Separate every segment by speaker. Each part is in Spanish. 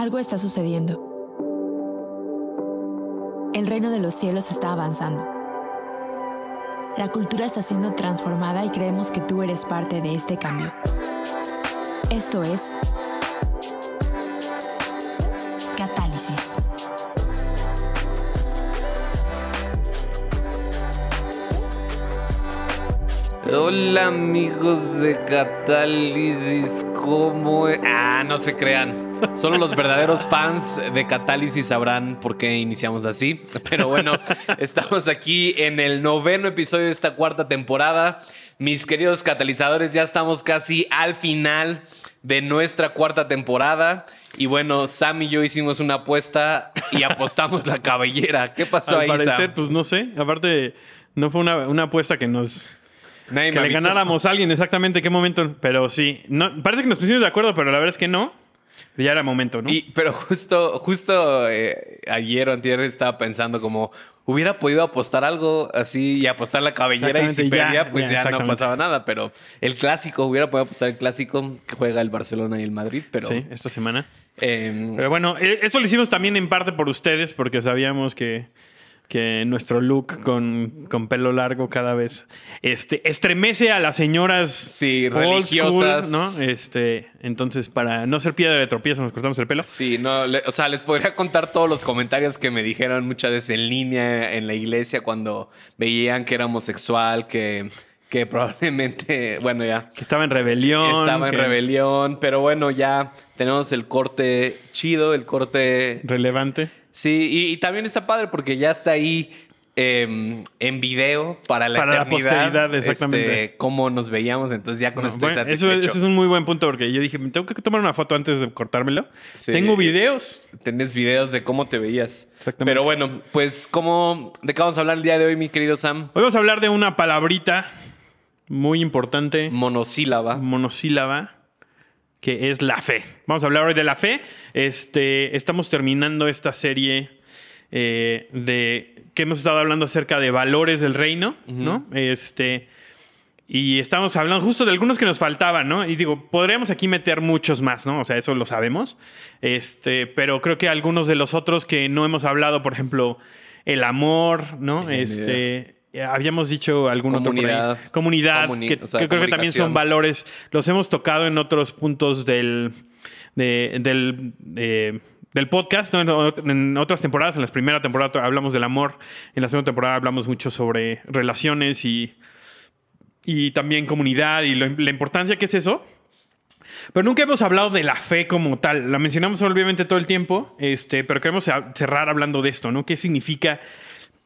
Speaker 1: Algo está sucediendo. El reino de los cielos está avanzando. La cultura está siendo transformada y creemos que tú eres parte de este cambio. Esto es Catálisis.
Speaker 2: Hola amigos de Catálisis, ¿cómo? e- Ah, no se crean. Solo los verdaderos fans de Catálisis sabrán por qué iniciamos así. Pero bueno, estamos aquí en el noveno episodio de esta cuarta temporada. Mis queridos catalizadores, ya estamos casi al final de nuestra cuarta temporada. Y bueno, Sam y yo hicimos una apuesta y apostamos la cabellera. ¿Qué pasó
Speaker 3: Al
Speaker 2: ahí,
Speaker 3: parecer,
Speaker 2: Sam?
Speaker 3: pues no sé. Aparte, no fue una, una apuesta que nos.
Speaker 2: Nadie
Speaker 3: Que
Speaker 2: me
Speaker 3: le
Speaker 2: avisó.
Speaker 3: ganáramos a alguien exactamente qué momento. Pero sí. No, parece que nos pusimos de acuerdo, pero la verdad es que no. Ya era momento, ¿no?
Speaker 2: Y, pero justo, justo eh, ayer o antier estaba pensando como hubiera podido apostar algo así y apostar la cabellera y si
Speaker 3: ya,
Speaker 2: perdía pues
Speaker 3: ya,
Speaker 2: ya, no pasaba nada. Pero el clásico, hubiera podido apostar el clásico que juega el Barcelona y el Madrid. Pero,
Speaker 3: sí, esta semana.
Speaker 2: eh,
Speaker 3: Pero bueno, eh, eso lo hicimos también en parte por ustedes, porque sabíamos que, que nuestro look con, con pelo largo cada vez este, estremece a las señoras
Speaker 2: Sí, religiosas.
Speaker 3: school, ¿no? Este, entonces, para no ser piedra de tropiezo, nos cortamos el pelo.
Speaker 2: Sí, no, le- o sea, les podría contar todos los comentarios que me dijeron muchas veces en línea en la iglesia cuando veían que era homosexual, que, que probablemente, bueno, ya.
Speaker 3: Que estaba en rebelión.
Speaker 2: Estaba en rebelión, pero bueno, ya tenemos el corte chido, el corte...
Speaker 3: Relevante.
Speaker 2: Sí, y, y también está padre porque ya está ahí eh, en video para la
Speaker 3: Para la
Speaker 2: eternidad.
Speaker 3: posteridad, exactamente.
Speaker 2: este, cómo nos veíamos, entonces ya con
Speaker 3: No,
Speaker 2: esto estoy
Speaker 3: bueno, eso,
Speaker 2: satisfecho.
Speaker 3: eso es un muy buen punto porque yo dije, tengo que tomar una foto antes de cortármelo.
Speaker 2: Sí.
Speaker 3: Tengo videos.
Speaker 2: Tenés videos de cómo te veías.
Speaker 3: Exactamente.
Speaker 2: Pero bueno, pues, ¿cómo, ¿de qué vamos a hablar el día de hoy, mi querido Sam?
Speaker 3: Hoy vamos a hablar de una palabrita muy importante,
Speaker 2: Monosílaba.
Speaker 3: monosílaba, que es la fe. Vamos a hablar hoy de la fe. Este, estamos terminando esta serie eh, de que hemos estado hablando acerca de valores del reino, ¿no? Este. Y estamos hablando justo de algunos que nos faltaban, ¿no? Y digo, podríamos aquí meter muchos más, ¿no? O sea, eso lo sabemos. Este, pero creo que algunos de los otros que no hemos hablado, por ejemplo, el amor, ¿no?
Speaker 2: Bien,
Speaker 3: Este, habíamos dicho algún
Speaker 2: Comunidad.
Speaker 3: otro. Comunidad,
Speaker 2: Comuni-
Speaker 3: que,
Speaker 2: o sea,
Speaker 3: que creo que también son valores. Los hemos tocado en otros puntos del, de- del, eh, del podcast, ¿no? en, otras temporadas. En la primera temporada hablamos del amor. En la segunda temporada hablamos mucho sobre relaciones y, y también comunidad y lo- la importancia que es eso. Pero nunca hemos hablado de la fe como tal. La mencionamos obviamente todo el tiempo, este, pero queremos cerrar hablando de esto, ¿no? ¿Qué significa?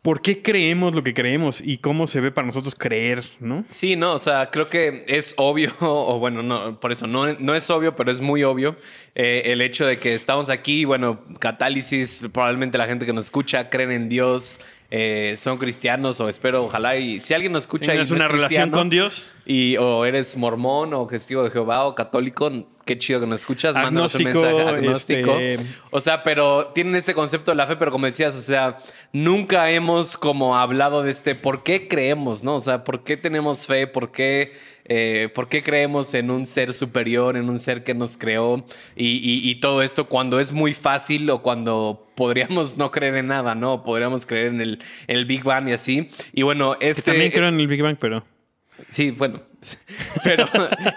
Speaker 3: ¿Por qué creemos lo que creemos y cómo se ve para nosotros creer, ¿no?
Speaker 2: Sí, no, o sea, creo que es obvio, o bueno, no, por eso no, no es obvio, pero es muy obvio eh, el hecho de que estamos aquí, bueno, catálisis, probablemente la gente que nos escucha creen en Dios, eh, son cristianos o espero, ojalá, y si alguien nos escucha y
Speaker 3: Tienes
Speaker 2: no
Speaker 3: una
Speaker 2: es
Speaker 3: relación con Dios.
Speaker 2: y o eres mormón o testigo de Jehová o católico, qué chido que nos escuchas, mándanos un mensaje agnóstico.
Speaker 3: este-
Speaker 2: O sea, pero tienen este concepto de la fe, pero como decías, o sea, nunca hemos como hablado de este por qué creemos, ¿no? O sea, por qué tenemos fe, por qué, eh, por qué creemos en un ser superior, en un ser que nos creó y, y- y todo esto cuando es muy fácil o cuando podríamos no creer en nada, ¿no? Podríamos creer en el, en el Big Bang y así. Y bueno,
Speaker 3: Que
Speaker 2: este...
Speaker 3: también creo en el Big Bang, pero.
Speaker 2: Sí, bueno. Pero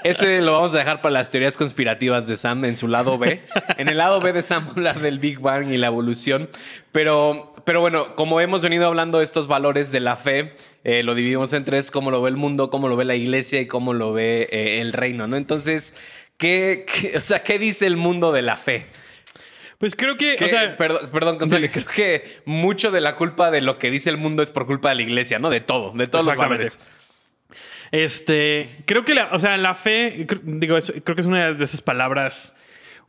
Speaker 2: ese lo vamos a dejar para las teorías conspirativas de Sam en su lado B. En el lado B de Sam hablar del Big Bang y la evolución. Pero, pero bueno, como hemos venido hablando de estos valores de la fe, eh, lo dividimos en tres, cómo lo ve el mundo, cómo lo ve la iglesia y cómo lo ve eh, el reino, ¿no? Entonces, ¿qué, qué- o sea, ¿qué dice el mundo de la fe?
Speaker 3: Pues creo que.
Speaker 2: Que-
Speaker 3: O sea,
Speaker 2: perdón, perdón Gonzalo, creo que mucho de la culpa de lo que dice el mundo es por culpa de la iglesia, ¿no? De todo, de todos los valores.
Speaker 3: Este, creo que la, o sea, la fe, digo, creo que es una de esas palabras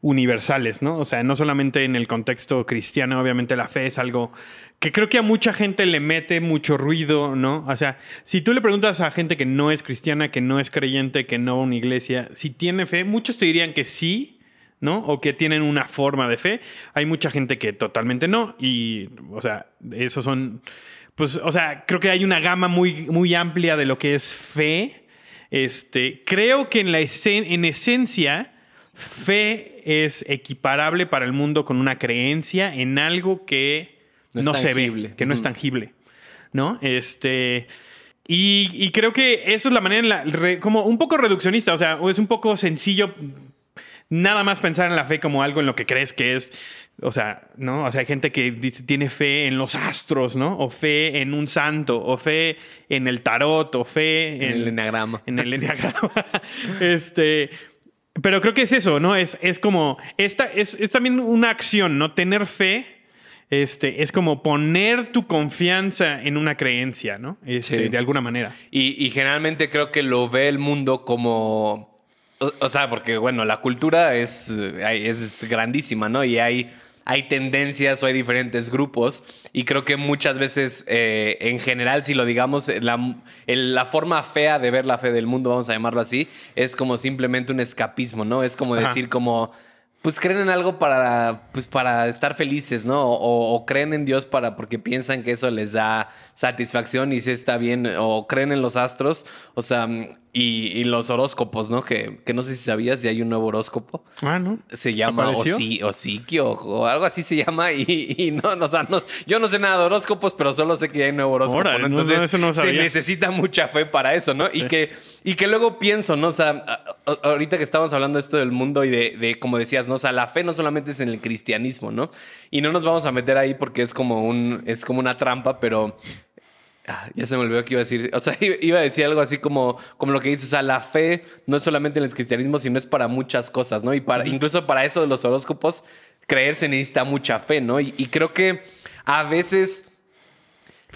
Speaker 3: universales, ¿no? O sea, no solamente en el contexto cristiano, obviamente la fe es algo que creo que a mucha gente le mete mucho ruido, ¿no? O sea, si tú le preguntas a gente que no es cristiana, que no es creyente, que no va a una iglesia, si tiene fe, muchos te dirían que sí, ¿no? O que tienen una forma de fe. Hay mucha gente que totalmente no. Y, o sea, esos son. Pues, o sea, creo que hay una gama muy, muy amplia de lo que es fe. Este, creo que en la esen- en esencia, fe es equiparable para el mundo con una creencia en algo que
Speaker 2: No
Speaker 3: se ve, que no es tangible. ¿No? Este. Y, y creo que eso es la manera, en la, re- como un poco reduccionista, o sea, es un poco sencillo nada más pensar en la fe como algo en lo que crees que es, o sea, ¿no? O sea, hay gente que dice, tiene fe en los astros, ¿no? O fe en un santo, o fe en el tarot, o fe en,
Speaker 2: En el enneagrama.
Speaker 3: En el enneagrama. este. Pero creo que es eso, ¿no? Es, es como. Esta es, es también una acción, ¿no? Tener fe. Este, es como poner tu confianza en una creencia, ¿no? Este,
Speaker 2: Sí.
Speaker 3: De alguna manera.
Speaker 2: Y, y generalmente creo que lo ve el mundo como. O, o sea, porque bueno, la cultura es, es grandísima, ¿no? Y hay, hay tendencias o hay diferentes grupos. Y creo que muchas veces, eh, en general, si lo digamos, la, la forma fea de ver la fe del mundo, vamos a llamarlo así, es como simplemente un escapismo, ¿no? Es como
Speaker 3: Ajá.
Speaker 2: decir, como. Pues creen en algo para, pues para estar felices, ¿no? O, o creen en Dios para porque piensan que eso les da satisfacción y si está bien. O creen en los astros, o sea, y, y los horóscopos, ¿no? Que, que no sé si sabías, ya hay un nuevo horóscopo.
Speaker 3: Ah, ¿no?
Speaker 2: Se llama. Osi, Osiquio o algo así se llama. Y, y no, no, o sea, no, yo no sé nada de horóscopos, pero solo sé que hay un nuevo horóscopo.
Speaker 3: Órale,
Speaker 2: ¿no?
Speaker 3: no, no,
Speaker 2: Entonces
Speaker 3: eso no
Speaker 2: se necesita mucha fe para eso, ¿no? Y, que, y que luego pienso, ¿no? O sea, ahorita que estamos hablando de esto del mundo y de, de, como decías, ¿no? O sea, la fe no solamente es en el cristianismo, ¿no? Y no nos vamos a meter ahí porque es como un, es como una trampa, pero Ah, Ya se me olvidó que iba a decir. O sea, iba a decir algo así como, como lo que dices. O sea, la fe no es solamente en el cristianismo, sino es para muchas cosas, ¿no? Y para, incluso para eso de los horóscopos, creer se necesita mucha fe, ¿no? Y, y creo que a veces.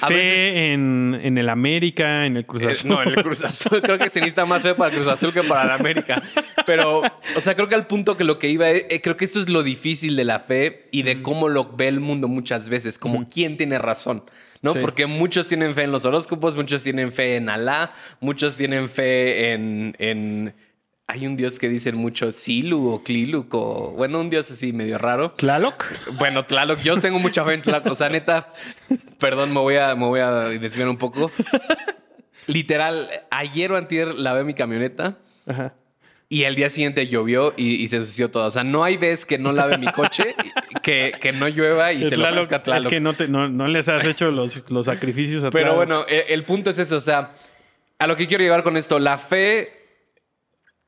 Speaker 2: A
Speaker 3: Fe
Speaker 2: veces-
Speaker 3: en, en el América, en el Cruz
Speaker 2: eh,
Speaker 3: Azul.
Speaker 2: No, en el Cruz Azul. Creo que se necesita más fe para el Cruz Azul que para la América. Pero, o sea, creo que al punto que lo que iba, eh, creo que eso es lo difícil de la fe y de cómo lo ve el mundo muchas veces, como quién tiene razón. ¿No?
Speaker 3: Sí.
Speaker 2: Porque muchos tienen fe en los horóscopos, muchos tienen fe en Alá, muchos tienen fe en. en hay un dios que dicen mucho Silu o Kliluk o. Bueno, un dios así medio raro.
Speaker 3: ¿Tlaloc?
Speaker 2: Bueno, Tlaloc, yo tengo mucha fe en Tlaloc. O sea, neta, perdón, me voy a, me voy a desviar un poco. Literal, ayer o antier lavé mi camioneta
Speaker 3: Ajá.
Speaker 2: Y al día siguiente llovió y, y se ensució todo. O sea, no hay vez que no lave mi coche, que, que no llueva y se lo ofrezca a Tlaloc.
Speaker 3: Es que no, te- no, no les has hecho los, los sacrificios a
Speaker 2: Pero bueno, el, el punto es eso. O sea, a lo que quiero llegar con esto, la fe.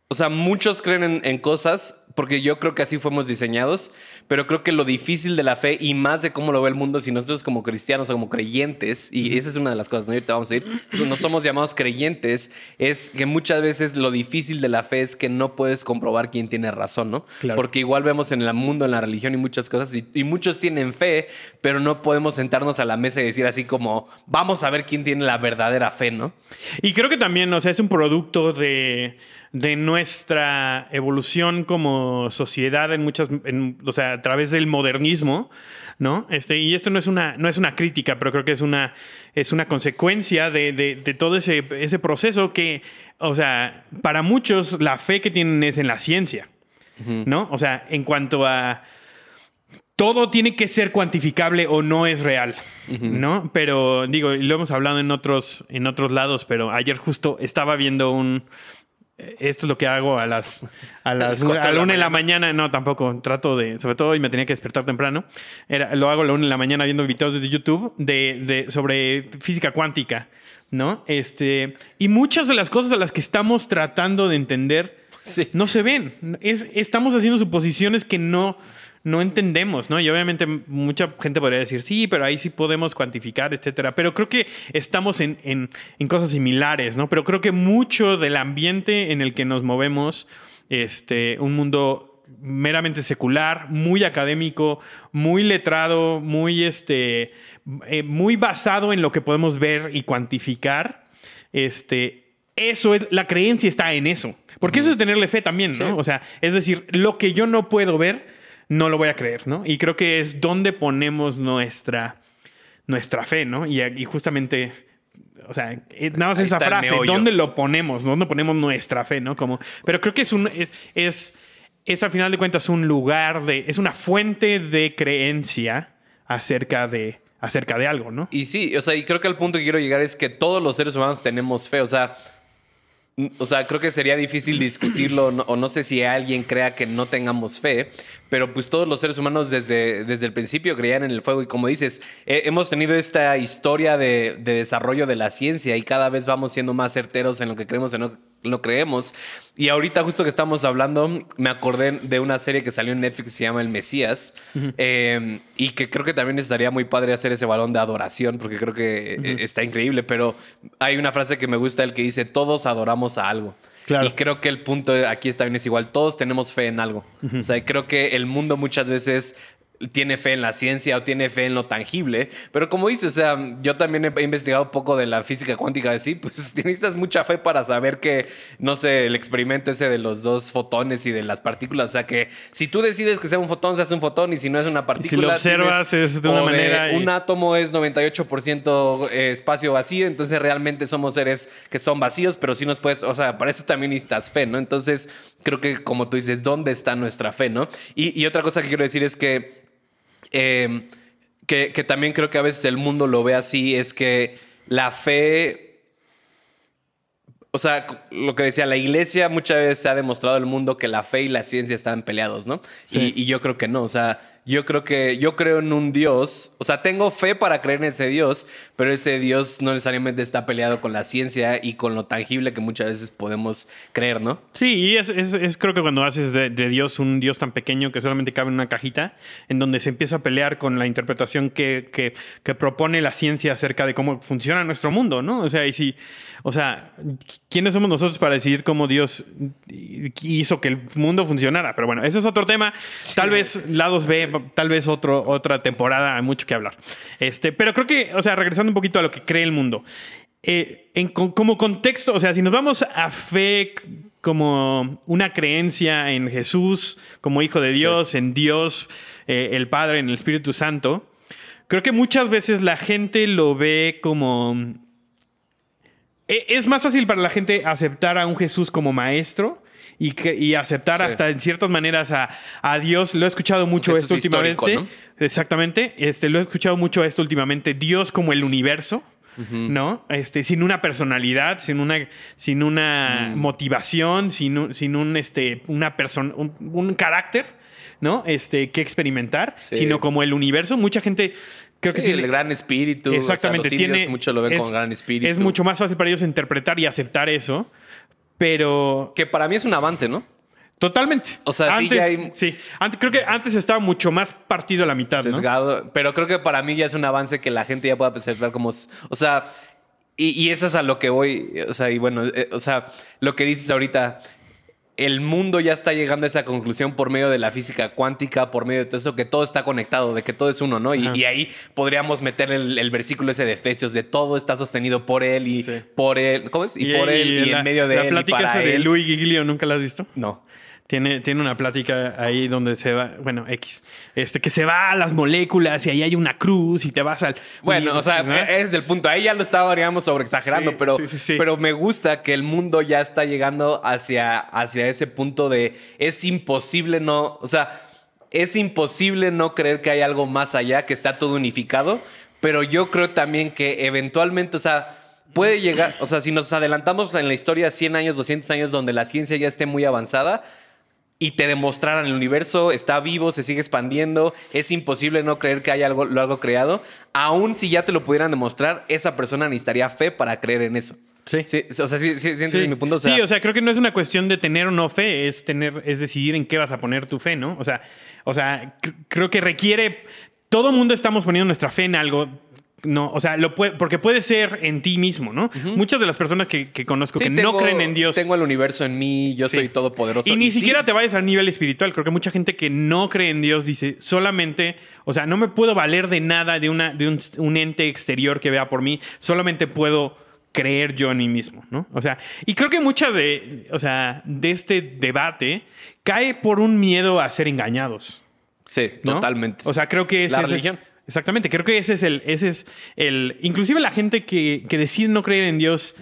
Speaker 2: O sea, muchos creen en, en cosas porque yo creo que así fuimos diseñados, pero creo que lo difícil de la fe y más de cómo lo ve el mundo, si nosotros como cristianos o como creyentes, y esa es una de las cosas, ¿no? Ahorita vamos a ir, no somos llamados creyentes, es que muchas veces lo difícil de la fe es que no puedes comprobar quién tiene razón, ¿no?
Speaker 3: Claro.
Speaker 2: Porque igual vemos en el mundo, en la religión y muchas cosas, y, y muchos tienen fe, pero no podemos sentarnos a la mesa y decir así como, vamos a ver quién tiene la verdadera fe, ¿no?
Speaker 3: Y creo que también, o sea, es un producto de, de nuestra evolución como sociedad en muchas, en- o sea, a través del modernismo, ¿no? Este, y esto no es una, no es una crítica, pero creo que es una, es una consecuencia de, de- de todo ese, ese proceso que, o sea, para muchos la fe que tienen es en la ciencia, ¿no? O sea, en cuanto a todo tiene que ser cuantificable o no es real, ¿no? Pero digo, y lo hemos hablado en otros, en otros lados, pero ayer justo estaba viendo un... eh, Esto es lo que hago a las, a las, a la
Speaker 2: la
Speaker 3: una de la mañana. No, tampoco. Trato de, sobre todo, y me tenía que despertar temprano. Era, lo hago a la una de la mañana viendo videos de YouTube de, de- sobre física cuántica, ¿no? Este, y muchas de las cosas a las que estamos tratando de entender
Speaker 2: Sí.
Speaker 3: no se ven. Es, estamos haciendo suposiciones que no, no entendemos, ¿no? Y obviamente mucha gente podría decir, sí, pero ahí sí podemos cuantificar, etcétera. Pero creo que estamos en, en- en cosas similares, ¿no? Pero creo que mucho del ambiente en el que nos movemos, este, un mundo meramente secular, muy académico, muy letrado, muy, este, eh, muy basado en lo que podemos ver y cuantificar, este, eso es, la creencia está en eso. Porque eso es tenerle fe también, ¿no?
Speaker 2: Sí.
Speaker 3: O sea, es decir, lo que yo no puedo ver, no lo voy a creer, ¿no? Y creo que es donde ponemos nuestra, nuestra fe, ¿no? Y, y justamente, o sea, eh, nada más
Speaker 2: Ahí
Speaker 3: esa frase. ¿dónde lo ponemos? ¿Dónde ponemos nuestra fe, ¿no? Como, pero creo que es un, es, es, es al final de cuentas un lugar de, es una fuente de creencia acerca de, acerca de algo, ¿no?
Speaker 2: Y sí, o sea, y creo que el punto que quiero llegar es que todos los seres humanos tenemos fe. O sea, o sea, creo que sería difícil discutirlo o no sé si alguien crea que no tengamos fe, pero pues todos los seres humanos desde, desde el principio creían en el fuego. Y como dices, hemos tenido esta historia de, de, desarrollo de la ciencia y cada vez vamos siendo más certeros en lo que creemos en lo lo creemos. Y ahorita justo que estamos hablando, me acordé de una serie que salió en Netflix que se llama El Mesías eh, y que creo que también estaría muy padre hacer ese balón de adoración porque creo que eh, está increíble, pero hay una frase que me gusta, el que dice, todos adoramos a algo. Y creo que el punto aquí también es igual, todos tenemos fe en algo. O sea, creo que el mundo muchas veces tiene fe en la ciencia o tiene fe en lo tangible. Pero como dices, o sea, yo también he investigado un poco de la física cuántica de sí, pues necesitas mucha fe para saber que, no sé, el experimento ese de los dos fotones y de las partículas. O sea, que si tú decides que sea un fotón, se hace un fotón y si no es una partícula.
Speaker 3: Si lo observas es de una manera.
Speaker 2: Un átomo es 98% eh, espacio vacío, entonces realmente somos seres que son vacíos, pero sí nos puedes, o sea, para eso también necesitas fe, ¿no? Entonces, creo que como tú dices, ¿dónde está nuestra fe, no? y otra cosa que quiero decir es que Em, que, también creo que a veces el mundo lo ve así, es que la fe, o sea, lo que decía, la iglesia muchas veces se ha demostrado al mundo que la fe y la ciencia están peleados, ¿no? Y, y, yo creo que no, o sea, yo creo que yo creo en un Dios, o sea, tengo fe para creer en ese Dios, pero ese Dios no necesariamente está peleado con la ciencia y con lo tangible que muchas veces podemos creer, ¿no?
Speaker 3: Sí, y es, es, creo que cuando haces de, Dios un Dios tan pequeño que solamente cabe en una cajita, en donde se empieza a pelear con la interpretación que, que, que propone la ciencia acerca de cómo funciona nuestro mundo, ¿no? O sea, y si, o sea, ¿quiénes somos nosotros para decidir cómo Dios hizo que el mundo funcionara? Pero bueno, ese es otro tema. Tal vez lados B tal vez otro, otra temporada, hay mucho que hablar. Este, pero creo que, o sea, regresando un poquito a lo que cree el mundo. Eh, en, como contexto, o sea, si nos vamos a fe como una creencia en Jesús como Hijo de Dios, en Dios, eh, el Padre, en el Espíritu Santo, creo que muchas veces la gente lo ve como... Eh, es más fácil para la gente aceptar a un Jesús como maestro y, que, y aceptar hasta en ciertas maneras a, a, Dios. Lo he escuchado mucho esto últimamente. Exactamente. Este, lo he escuchado mucho esto últimamente. Dios como el universo. ¿No? Este, sin una personalidad, sin una, sin una mm. motivación, sin un, sin un, este, una persona, un, carácter, ¿no? Este, que experimentar, sino como el universo. Mucha gente creo que
Speaker 2: tiene el gran espíritu.
Speaker 3: Exactamente. tiene,
Speaker 2: mucho lo ven con gran espíritu.
Speaker 3: Es mucho más fácil para ellos interpretar y aceptar eso pero.
Speaker 2: Que para mí es un avance, ¿no?
Speaker 3: Totalmente.
Speaker 2: O sea,
Speaker 3: antes,
Speaker 2: sí,
Speaker 3: sí. Antes, creo que antes estaba mucho más partido a la mitad,
Speaker 2: Sesgado, Pero creo que para mí ya es un avance que la gente ya pueda observar como... O sea, y, y, eso es a lo que voy. O sea, y bueno, eh, o sea, lo que dices ahorita el mundo ya está llegando a esa conclusión por medio de la física cuántica, por medio de todo eso, que todo está conectado, de que todo es uno, ¿no? Y, ahí podríamos meter el, versículo ese de Efesios, de todo está sostenido por él y por él, ¿cómo es? Y, por él y, en medio de él. La
Speaker 3: plática esa de Luis Giglio, ¿nunca la has visto?
Speaker 2: No.
Speaker 3: Tiene, tiene una plática ahí donde se va, bueno, X, este, que se va a las moléculas y ahí hay una cruz y te vas al.
Speaker 2: Bueno, o sea, ese es el punto. Ahí ya lo estaba, digamos, sobre exagerando, pero, pero me gusta que el mundo ya está llegando hacia, hacia ese punto de es imposible no, o sea, es imposible no creer que hay algo más allá, que está todo unificado, pero yo creo también que eventualmente, o sea, puede llegar, o sea, si nos adelantamos en la historia 100 años, 200 años donde la ciencia ya esté muy avanzada, y te demostraran el universo está vivo, se sigue expandiendo, es imposible no creer que hay algo, lo algo creado, aún si ya te lo pudieran demostrar, esa persona necesitaría fe para creer en eso.
Speaker 3: Sí.
Speaker 2: o sea, sí, sí, sí, mi punto.
Speaker 3: sí, o sea, creo que no es una cuestión de tener o no fe, es tener, es decidir en qué vas a poner tu fe, ¿no? O sea, o sea, creo que requiere. Todo mundo estamos poniendo nuestra fe en algo no, o sea, lo puede, porque puede ser en ti mismo, ¿no? Muchas de las personas que, conozco que no creen en Dios.
Speaker 2: Tengo el universo en mí, yo soy todopoderoso.
Speaker 3: Y ni siquiera te vayas al nivel espiritual. Creo que mucha gente que no cree en Dios dice solamente, o sea, no me puedo valer de nada de, una, de un, ente exterior que vea por mí, solamente puedo creer yo en mí mismo, ¿no? O sea, y creo que mucha de, o sea, de este debate cae por un miedo a ser engañados.
Speaker 2: Sí, totalmente.
Speaker 3: O sea, creo que es
Speaker 2: la religión.
Speaker 3: Exactamente, creo que ese es el, ese es el, inclusive la gente que, que decide no creer en Dios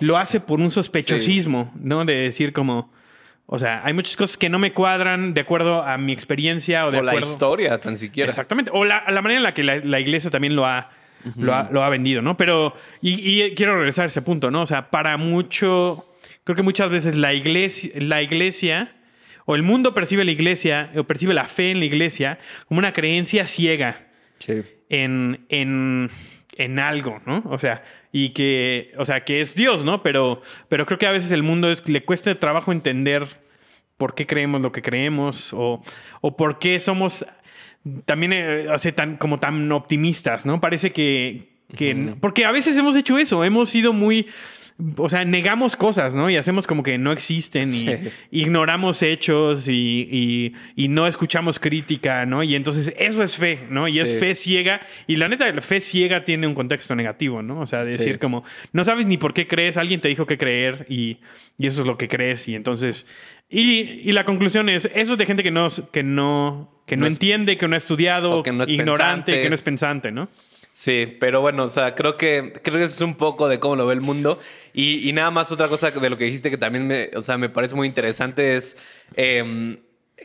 Speaker 3: lo hace por un sospechosismo, ¿no? De decir como, o sea, hay muchas cosas que no me cuadran de acuerdo a mi experiencia o de
Speaker 2: la historia, tan siquiera.
Speaker 3: Exactamente, o la, manera en la que la, iglesia también lo ha, lo ha, lo ha vendido, ¿no? Pero, y, y, quiero regresar a ese punto, ¿no? O sea, para mucho creo que muchas veces la iglesia, la iglesia o el mundo percibe la iglesia o percibe la fe en la iglesia como una creencia ciega
Speaker 2: Sí.
Speaker 3: en, en, en algo, ¿no? O sea, y que, o sea, que es Dios, ¿no? Pero, pero creo que a veces el mundo es, le cuesta trabajo entender por qué creemos lo que creemos o, o por qué somos también eh, o sea, tan, como tan optimistas, ¿no? Parece que, que porque a veces hemos hecho eso, hemos sido muy o sea, negamos cosas, ¿no? Y hacemos como que no existen
Speaker 2: Sí.
Speaker 3: y ignoramos hechos y, y- y no escuchamos crítica, ¿no? Y entonces eso es fe, ¿no? Y es fe ciega. Y la neta, la fe ciega tiene un contexto negativo, ¿no? O sea, decir
Speaker 2: Sí.
Speaker 3: como, no sabes ni por qué crees, alguien te dijo que creer y, y eso es lo que crees. Y entonces, y, y la conclusión es, eso es de gente que no, que no, que no,
Speaker 2: No es-
Speaker 3: entiende, que no ha estudiado,
Speaker 2: que no es
Speaker 3: ignorante,
Speaker 2: pensante.
Speaker 3: que no es pensante, ¿no?
Speaker 2: Sí, pero bueno, o sea, creo que, creo que eso es un poco de cómo lo ve el mundo. Y, nada más otra cosa de lo que dijiste que también me, o sea, me parece muy interesante es em,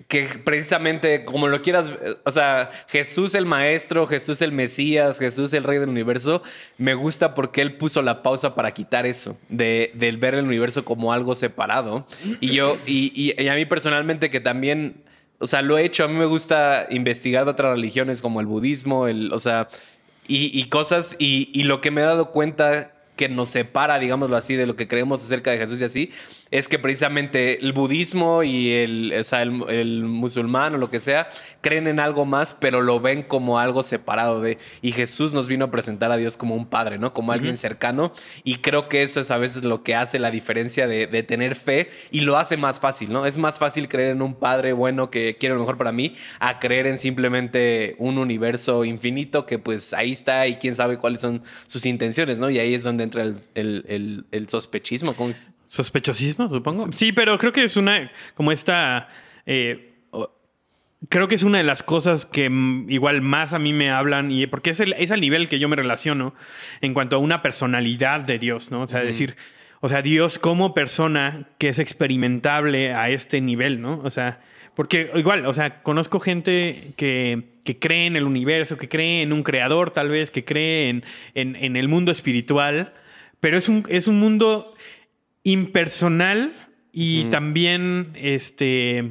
Speaker 2: que precisamente como lo quieras, eh, o sea, Jesús el Maestro, Jesús el Mesías, Jesús el Rey del Universo, me gusta porque él puso la pausa para quitar eso, de, del ver el universo como algo separado. Y yo, y, y- y a mí personalmente que también... O sea, lo he hecho. A mí me gusta investigar de otras religiones como el budismo, el, o sea, y, y cosas. Y, y lo que me he dado cuenta que nos separa, digámoslo así, de lo que creemos acerca de Jesús y así, es que precisamente el budismo y el, o sea, el, el musulmán o lo que sea, creen en algo más, pero lo ven como algo separado de. Y Jesús nos vino a presentar a Dios como un padre, ¿no? Como alguien cercano. Y creo que eso es a veces lo que hace la diferencia de, de tener fe y lo hace más fácil, ¿no? Es más fácil creer en un padre bueno que quiere lo mejor para mí a creer en simplemente un universo infinito que pues ahí está y quién sabe cuáles son sus intenciones, ¿no? Y ahí es donde entra el, el, el- el sospechismo. ¿cómo es?
Speaker 3: Sospechosismo, supongo. Sí, pero creo que es una, como esta, eh, creo que es una de las cosas que igual más a mí me hablan, y porque es, el, es al nivel que yo me relaciono en cuanto a una personalidad de Dios, ¿no? O sea, decir, o sea, Dios como persona que es experimentable a este nivel, ¿no? O sea, porque igual, o sea, conozco gente que, que cree en el universo, que cree en un creador tal vez, que cree en, en- en el mundo espiritual, pero es un, es un mundo impersonal y también, este,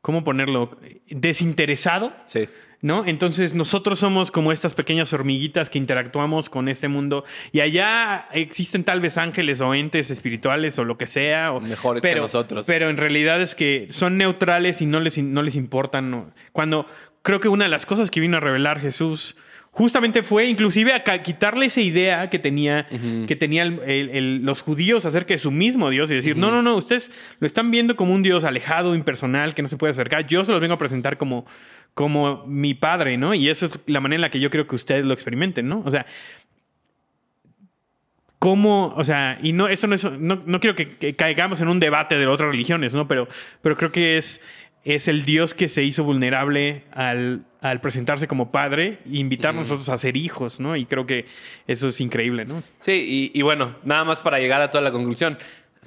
Speaker 3: ¿cómo ponerlo? Desinteresado.
Speaker 2: Sí.
Speaker 3: ¿No? Entonces nosotros somos como estas pequeñas hormiguitas que interactuamos con este mundo y allá existen tal vez ángeles o entes espirituales o lo que sea. O,
Speaker 2: Mejores que nosotros.
Speaker 3: Pero en realidad es que son neutrales y no les, no les importan. ¿no? Cuando creo que una de las cosas que vino a revelar Jesús justamente fue inclusive a quitarle esa idea que tenía, que tenían los judíos acerca de su mismo Dios y decir, no, no, no, ustedes lo están viendo como un Dios alejado, impersonal, que no se puede acercar. Yo se los vengo a presentar como, como mi padre, ¿no? Y eso es la manera en la que yo creo que ustedes lo experimenten, ¿no? O sea, cómo, o sea, y no, esto no es, no, no quiero que, que caigamos en un debate de otras religiones, ¿no? Pero, pero creo que es, es el Dios que se hizo vulnerable al, al presentarse como padre e invitarnos nosotros a ser hijos, ¿no? Y creo que eso es increíble, ¿no?
Speaker 2: Sí, y, y bueno, nada más para llegar a toda la conclusión.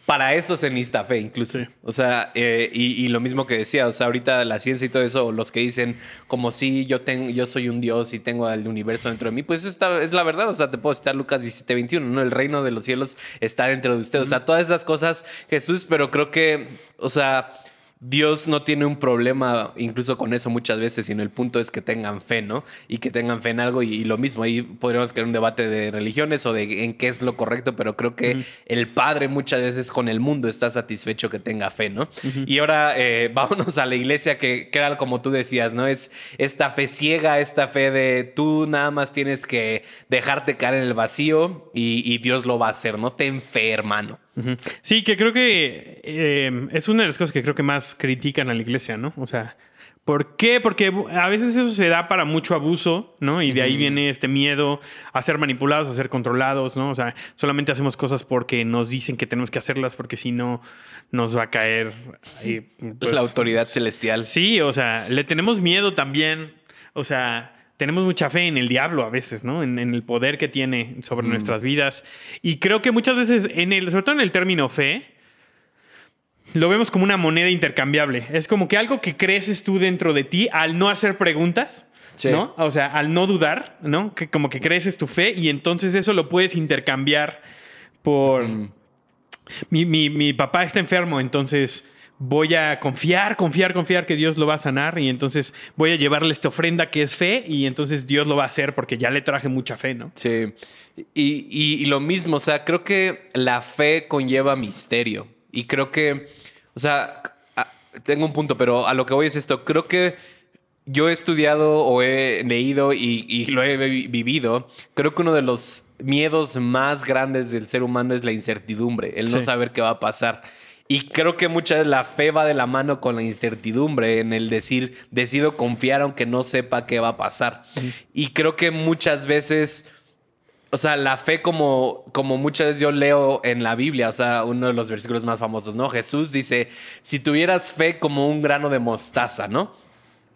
Speaker 2: Para eso se necesita fe, incluso.
Speaker 3: Sí.
Speaker 2: O sea, eh, y, y lo mismo que decía, o sea, ahorita la ciencia y todo eso, los que dicen como si yo tengo, yo soy un dios y tengo el universo dentro de mí, pues eso está, es la verdad. O sea, te puedo citar Lucas 17, 21, ¿no? El reino de los cielos está dentro de usted. O sea, todas esas cosas, Jesús, pero creo que, o sea, Dios no tiene un problema incluso con eso muchas veces, sino el punto es que tengan fe, ¿no? Y que tengan fe en algo y, y lo mismo, ahí podríamos crear un debate de religiones o de en qué es lo correcto, pero creo que el Padre muchas veces con el mundo está satisfecho que tenga fe, ¿no? Y ahora eh, vámonos a la iglesia que, que era como tú decías, ¿no? Es esta fe ciega, esta fe de tú nada más tienes que dejarte caer en el vacío y, y Dios lo va a hacer, ¿no? Ten fe, hermano.
Speaker 3: Sí, que creo que eh, es una de las cosas que creo que más critican a la iglesia, ¿no? O sea, ¿por qué? Porque a veces eso se da para mucho abuso, ¿no? Y de ahí viene este miedo a ser manipulados, a ser controlados, ¿no? O sea, solamente hacemos cosas porque nos dicen que tenemos que hacerlas porque si no nos va a caer eh, pues,
Speaker 2: la autoridad celestial.
Speaker 3: Sí, o sea, le tenemos miedo también. O sea, tenemos mucha fe en el diablo a veces, ¿no? En, en el poder que tiene sobre nuestras vidas. Y creo que muchas veces, en el, sobre todo en el término fe, lo vemos como una moneda intercambiable. Es como que algo que creces tú dentro de ti al no hacer preguntas.
Speaker 2: Sí.
Speaker 3: ¿No? O sea, al no dudar, ¿no? Que como que creces tu fe y entonces eso lo puedes intercambiar por, mi, mi, mi papá está enfermo, entonces voy a confiar, confiar, confiar que Dios lo va a sanar y entonces voy a llevarle esta ofrenda que es fe y entonces Dios lo va a hacer porque ya le traje mucha fe, ¿no?
Speaker 2: Sí. Y, y- y lo mismo, o sea, creo que la fe conlleva misterio. Y creo que, o sea, tengo un punto, pero a lo que voy es esto. Creo que yo he estudiado o he leído y, y lo he vi- vivido. Creo que uno de los miedos más grandes del ser humano es la incertidumbre, el no
Speaker 3: Sí.
Speaker 2: saber qué va a pasar. Y creo que mucha la fe va de la mano con la incertidumbre en el decir, decido confiar aunque no sepa qué va a pasar. Y creo que muchas veces, o sea, la fe como, como muchas veces yo leo en la Biblia, o sea, uno de los versículos más famosos, ¿no? Jesús dice, si tuvieras fe como un grano de mostaza, ¿no?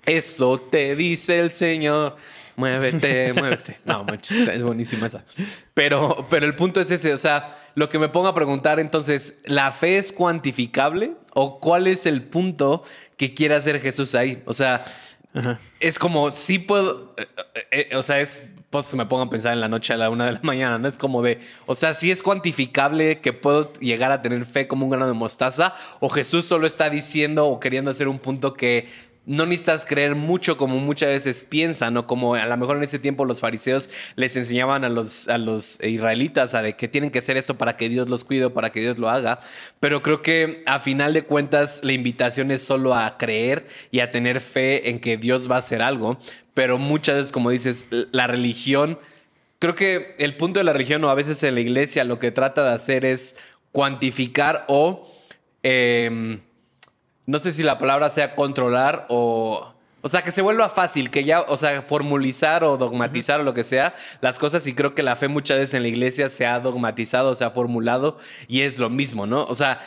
Speaker 2: Eso te dice el Señor. Muévete, muévete. No, manches, es buenísima esa. Pero, pero el punto es ese, o sea, lo que me pongo a preguntar entonces, ¿la fe es cuantificable? ¿O cuál es el punto que quiere hacer Jesús ahí? O sea,
Speaker 3: Ajá.
Speaker 2: es como, sí puedo, eh, eh, eh, o sea, es, pues me pongo a pensar en la noche a la una de la mañana, ¿no? Es como de, o sea, sí es cuantificable que puedo llegar a tener fe como un grano de mostaza, o Jesús solo está diciendo o queriendo hacer un punto que no necesitas creer mucho como muchas veces piensan, o como a lo mejor en ese tiempo los fariseos les enseñaban a los, a los israelitas a de que tienen que hacer esto para que Dios los cuide, para que Dios lo haga. Pero creo que a final de cuentas la invitación es solo a creer y a tener fe en que Dios va a hacer algo. Pero muchas veces, como dices, la religión, creo que el punto de la religión o a veces en la iglesia lo que trata de hacer es cuantificar o... em, no sé si la palabra sea controlar o... O sea, que se vuelva fácil, que ya, o sea, formulizar o dogmatizar o lo que sea las cosas y creo que la fe muchas veces en la iglesia se ha dogmatizado, se ha formulado y es lo mismo, ¿no? O sea,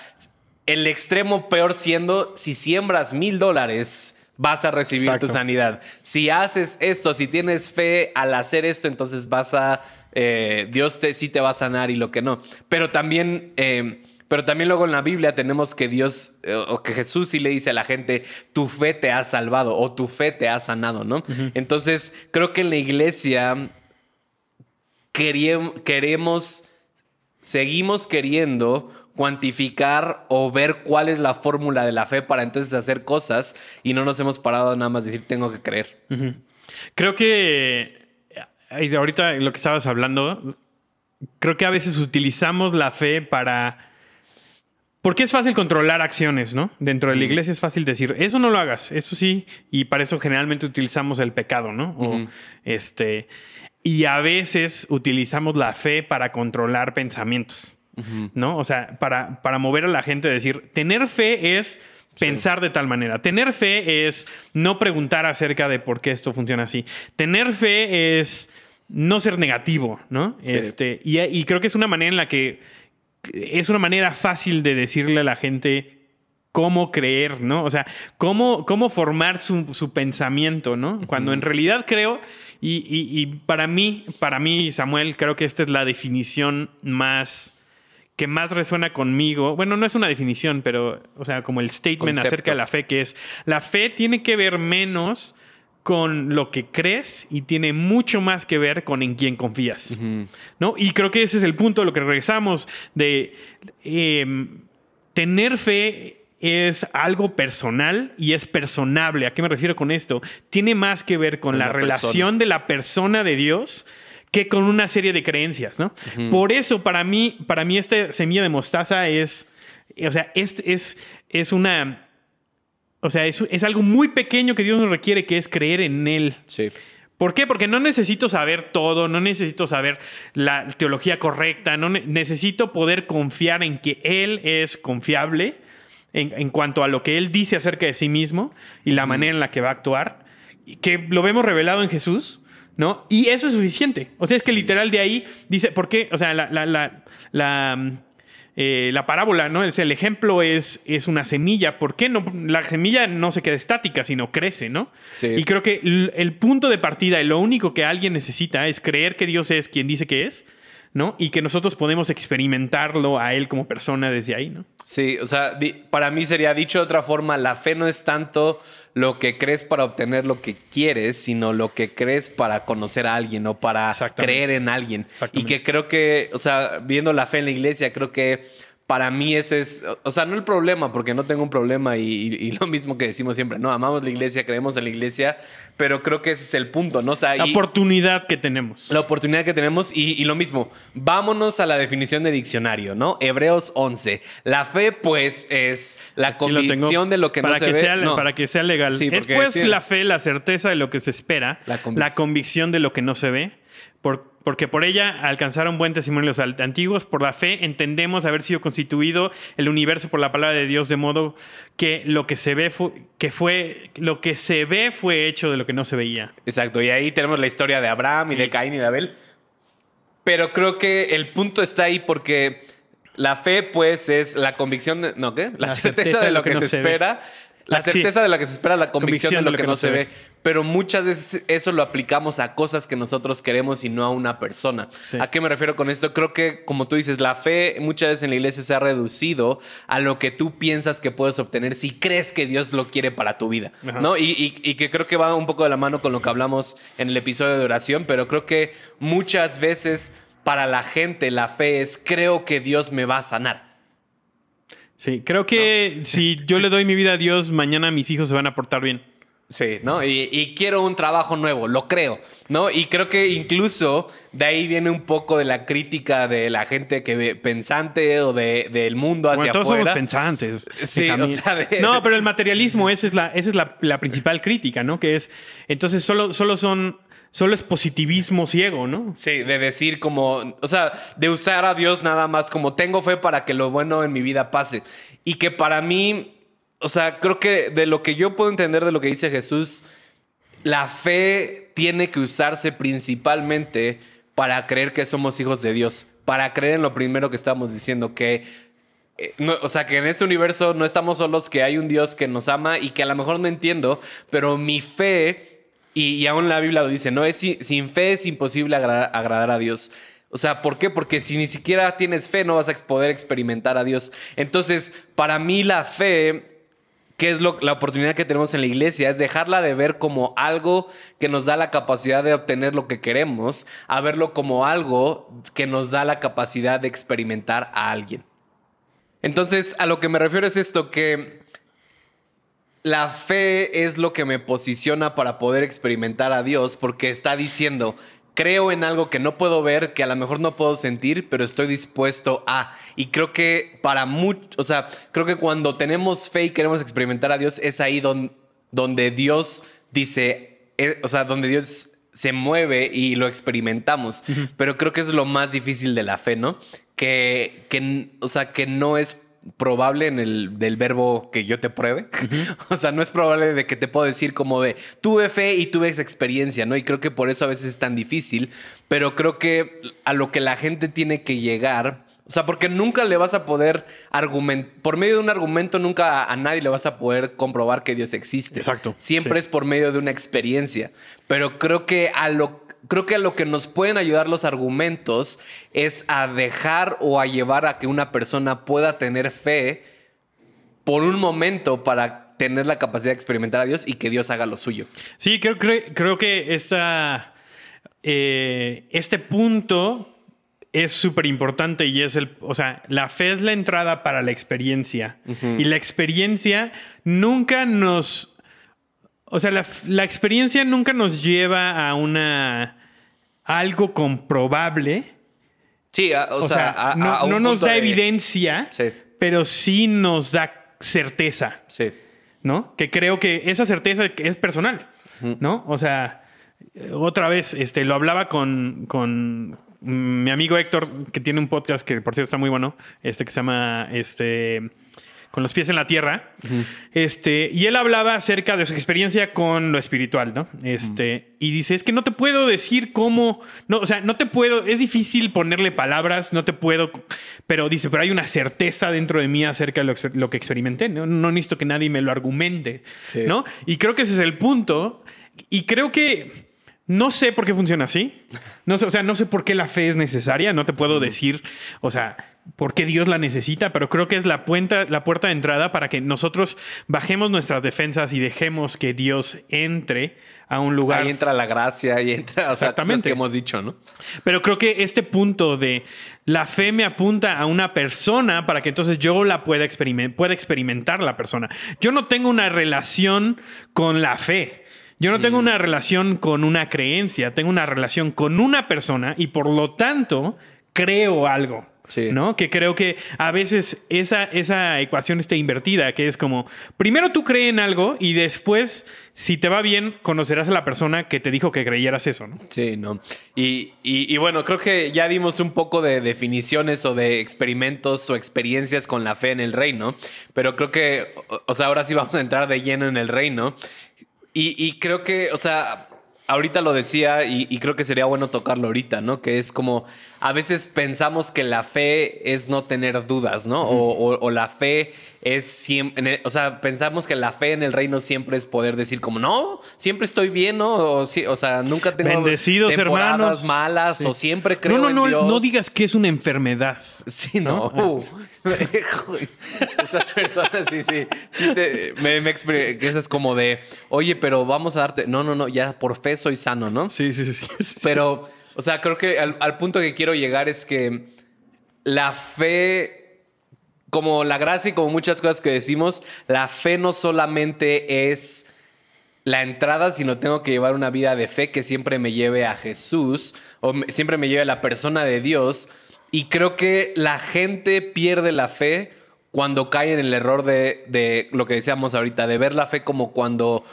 Speaker 2: el extremo peor siendo, si siembras mil dólares, vas a recibir
Speaker 3: Exacto.
Speaker 2: tu sanidad. Si haces esto, si tienes fe al hacer esto, entonces vas a... eh, Dios te, sí te va a sanar y lo que no. Pero también... eh, pero también luego en la Biblia tenemos que Dios eh, o que Jesús sí le dice a la gente, tu fe te ha salvado o tu fe te ha sanado, ¿no? Entonces creo que en la iglesia queremos, seguimos queriendo cuantificar o ver cuál es la fórmula de la fe para entonces hacer cosas y no nos hemos parado nada más decir tengo que creer.
Speaker 3: Creo que eh, ahorita lo que estabas hablando, creo que a veces utilizamos la fe para... Porque es fácil controlar acciones, ¿no? Dentro de la iglesia es fácil decir, eso no lo hagas, eso sí, y para eso generalmente utilizamos el pecado, ¿no? O, este, y a veces utilizamos la fe para controlar pensamientos, ¿no? O sea, para, para mover a la gente a decir, tener fe es pensar de tal manera. Tener fe es no preguntar acerca de por qué esto funciona así. Tener fe es no ser negativo, ¿no?
Speaker 2: Sí.
Speaker 3: Este, y, y creo que es una manera en la que es una manera fácil de decirle a la gente cómo creer, ¿no? O sea, cómo, cómo formar su, su pensamiento, ¿no? Cuando en realidad creo, y, y- y para mí, para mí, Samuel, creo que esta es la definición más que más resuena conmigo. Bueno, no es una definición, pero, o sea, como el statement
Speaker 2: Concepto.
Speaker 3: acerca de la fe, que es la fe tiene que ver menos con lo que crees y tiene mucho más que ver con en quién confías. ¿no? Y creo que ese es el punto de lo que regresamos, de eh, tener fe es algo personal y es personable. ¿A qué me refiero con esto? Tiene más que ver con
Speaker 2: Con
Speaker 3: la
Speaker 2: la
Speaker 3: relación de la persona de Dios que con una serie de creencias, ¿no? Por eso, para mí, para mí, esta semilla de mostaza es, o sea, es, es, es una, o sea, es, es algo muy pequeño que Dios nos requiere, que es creer en Él.
Speaker 2: Sí.
Speaker 3: ¿Por qué? Porque no necesito saber todo, no necesito saber la teología correcta, no ne- necesito poder confiar en que Él es confiable en, en cuanto a lo que Él dice acerca de sí mismo y la manera en la que va a actuar, y que lo vemos revelado en Jesús, ¿no? Y eso es suficiente. O sea, es que literal de ahí dice, ¿por qué? O sea, la, la, la, la, mm, eh, la parábola, ¿no? Es el ejemplo es, es una semilla. ¿Por qué no? La semilla no se queda estática, sino crece, ¿no?
Speaker 2: Sí.
Speaker 3: Y creo que el punto de partida y lo único que alguien necesita es creer que Dios es quien dice que es, ¿no? Y que nosotros podemos experimentarlo a Él como persona desde ahí, ¿no?
Speaker 2: Sí, o sea, para mí sería dicho de otra forma, la fe no es tanto lo que crees para obtener lo que quieres, sino lo que crees para conocer a alguien o para creer en alguien. Y que creo que, o sea, viendo la fe en la iglesia, creo que para mí ese es, o sea, no el problema, porque no tengo un problema y, y- y lo mismo que decimos siempre, no, amamos la iglesia, creemos en la iglesia, pero creo que ese es el punto, ¿no? O sea,
Speaker 3: La
Speaker 2: y-
Speaker 3: oportunidad que tenemos.
Speaker 2: la oportunidad que tenemos y, lo mismo, vámonos a la definición de diccionario, ¿no? Hebreos 11. La fe, pues, es la convicción de lo que
Speaker 3: para
Speaker 2: no se
Speaker 3: que
Speaker 2: ve.
Speaker 3: Sea,
Speaker 2: No.
Speaker 3: Para que sea legal.
Speaker 2: Sí,
Speaker 3: es
Speaker 2: porque
Speaker 3: pues la fe, la certeza de lo que se espera,
Speaker 2: La
Speaker 3: la
Speaker 2: convic-
Speaker 3: convicción, de lo que no se ve. Por- porque por ella alcanzaron buen testimonio los antiguos. Por la fe entendemos haber sido constituido el universo por la palabra de Dios, de modo que lo que se ve fue, que fue lo que se ve fue hecho de lo que no se veía.
Speaker 2: Exacto, y ahí tenemos la historia de Abraham y de. Caín y de Abel. Pero creo que el punto está ahí porque la fe, pues, es la convicción de. ¿No qué? La, certeza, de lo que,
Speaker 3: no
Speaker 2: se,
Speaker 3: se ve.
Speaker 2: La
Speaker 3: Ah, sí.
Speaker 2: certeza de lo que se espera, la convicción, de lo que, no se ve. Pero muchas veces eso lo aplicamos a cosas que nosotros queremos y no a una persona.
Speaker 3: Sí.
Speaker 2: ¿A qué me refiero con esto? Creo que, como tú dices, la fe muchas veces en la iglesia se ha reducido a lo que tú piensas que puedes obtener si crees que Dios lo quiere para tu vida.
Speaker 3: Ajá.
Speaker 2: ¿No? Y, y- y que creo que va un poco de la mano con lo que hablamos en el episodio de oración, pero creo que muchas veces para la gente la fe es creo que Dios me va a sanar.
Speaker 3: Sí, creo que si yo le doy mi vida a Dios, mañana mis hijos se van a portar bien.
Speaker 2: Sí, ¿no? Y, y quiero un trabajo nuevo, lo creo, ¿no? Y creo que incluso de ahí viene un poco de la crítica de la gente que ve pensante o de, del mundo hacia
Speaker 3: Bueno, todos
Speaker 2: afuera.
Speaker 3: somos pensantes.
Speaker 2: Sí, o sea, de-
Speaker 3: No, pero el materialismo, esa es la, esa es la, la principal crítica, ¿no? Que es, entonces solo, solo son, solo es positivismo ciego, ¿no?
Speaker 2: Sí, de decir como, o sea, de usar a Dios nada más como tengo fe para que lo bueno en mi vida pase. Y que para mí, o sea, creo que de lo que yo puedo entender de lo que dice Jesús, la fe tiene que usarse principalmente para creer que somos hijos de Dios, para creer en lo primero que estamos diciendo, que eh, o sea, que en este universo no estamos solos, que hay un Dios que nos ama y que a lo mejor no entiendo, pero mi fe, y, aún la Biblia lo dice, no es si- sin fe es imposible agra- agradar a Dios. O sea, ¿por qué? Porque si ni siquiera tienes fe, no vas a poder experimentar a Dios. Entonces, para mí la fe que es lo- la oportunidad que tenemos en la iglesia, es dejarla de ver como algo que nos da la capacidad de obtener lo que queremos, a verlo como algo que nos da la capacidad de experimentar a alguien. Entonces, a lo que me refiero es esto, que la fe es lo que me posiciona para poder experimentar a Dios, porque está diciendo, creo en algo que no puedo ver, que a lo mejor no puedo sentir, pero estoy dispuesto a. Y creo que para mucho, o sea, creo que cuando tenemos fe y queremos experimentar a Dios, es ahí don- donde Dios dice, eh, o sea, donde Dios se mueve y lo experimentamos. Pero creo que es lo más difícil de la fe, ¿no? Que, que, o sea, que no es probable en el del verbo que yo te pruebe. o sea, no es probable de que te puedo decir como de tuve fe y tuve esa experiencia, ¿no? Y creo que por eso a veces es tan difícil, pero creo que a lo que la gente tiene que llegar, o sea, porque nunca le vas a poder argumentar, por medio de un argumento nunca a, a nadie le vas a poder comprobar que Dios existe.
Speaker 3: Exacto,
Speaker 2: Siempre
Speaker 3: sí.
Speaker 2: es por medio de una experiencia, pero creo que a lo creo que lo que nos pueden ayudar los argumentos es a dejar o a llevar a que una persona pueda tener fe por un momento para tener la capacidad de experimentar a Dios y que Dios haga lo suyo.
Speaker 3: Sí, creo, creo, creo que esta, eh, este punto es súper importante y es el, o sea, la fe es la entrada para la experiencia y la experiencia nunca nos, o sea, la, la experiencia nunca nos lleva a una, a algo comprobable.
Speaker 2: Sí, a- o,
Speaker 3: O,
Speaker 2: sea,
Speaker 3: sea,
Speaker 2: a-
Speaker 3: no,
Speaker 2: a un
Speaker 3: no nos da
Speaker 2: de-
Speaker 3: evidencia,
Speaker 2: Sí.
Speaker 3: pero sí nos da certeza.
Speaker 2: Sí.
Speaker 3: ¿no? Que creo que esa certeza es personal, ¿no? O sea, otra vez, este, lo hablaba con, con mi amigo Héctor, que tiene un podcast que por cierto está muy bueno, este que se llama, este, con los pies en la tierra, este, y él hablaba acerca de su experiencia con lo espiritual, ¿no? Este, y dice, es que no te puedo decir cómo, no, o sea, no te puedo, es difícil ponerle palabras, no te puedo, pero dice, pero hay una certeza dentro de mí acerca de lo, que experimenté, ¿no? No necesito que nadie me lo argumente,
Speaker 2: Sí.
Speaker 3: ¿no? Y creo que ese es el punto, y creo que no sé por qué funciona así, no sé, o sea, no sé por qué la fe es necesaria, no te puedo decir, o sea, porque Dios la necesita, pero creo que es la, puerta, la puerta de entrada para que nosotros bajemos nuestras defensas y dejemos que Dios entre a un lugar.
Speaker 2: Ahí entra la gracia, ahí entra, o sea, cosas que hemos dicho, ¿no?
Speaker 3: Pero creo que este punto de la fe me apunta a una persona para que entonces yo la pueda, pueda experimentar la persona. Yo no tengo una relación con la fe. Yo no tengo mm. una relación con una creencia, tengo una relación con una persona y por lo tanto creo algo. ¿No? Que creo que a veces esa, esa ecuación está invertida, que es como, primero tú crees en algo y después, si te va bien, conocerás a la persona que te dijo que creyeras eso, ¿no?
Speaker 2: Sí, ¿no? Y, y, bueno, creo que ya dimos un poco de definiciones o de experimentos o experiencias con la fe en el reino, pero creo que, o sea, ahora sí vamos a entrar de lleno en el reino. Y, y creo que, o sea, ahorita lo decía y, creo que sería bueno tocarlo ahorita, ¿no? Que es como a veces pensamos que la fe es no tener dudas, ¿no? o, la fe es siempre, o sea, pensamos que la fe en el reino siempre es poder decir como, no, siempre estoy bien, ¿no? O, o sea, nunca tengo
Speaker 3: Bendecidos
Speaker 2: temporadas malas o siempre creo
Speaker 3: no, no,
Speaker 2: en
Speaker 3: No, no digas que es una enfermedad.
Speaker 2: Sí, no. Esas personas, sí, sí. me, me es como de, oye, pero vamos a darte, no, no, no, ya por fe soy sano, ¿no?
Speaker 3: Sí, sí, sí.
Speaker 2: Pero o sea, creo que al, punto que quiero llegar es que la fe, como la gracia y como muchas cosas que decimos, la fe no solamente es la entrada, sino tengo que llevar una vida de fe que siempre me lleve a Jesús o siempre me lleve a la persona de Dios. Y creo que la gente pierde la fe cuando cae en el error de, de lo que decíamos ahorita, de ver la fe como cuando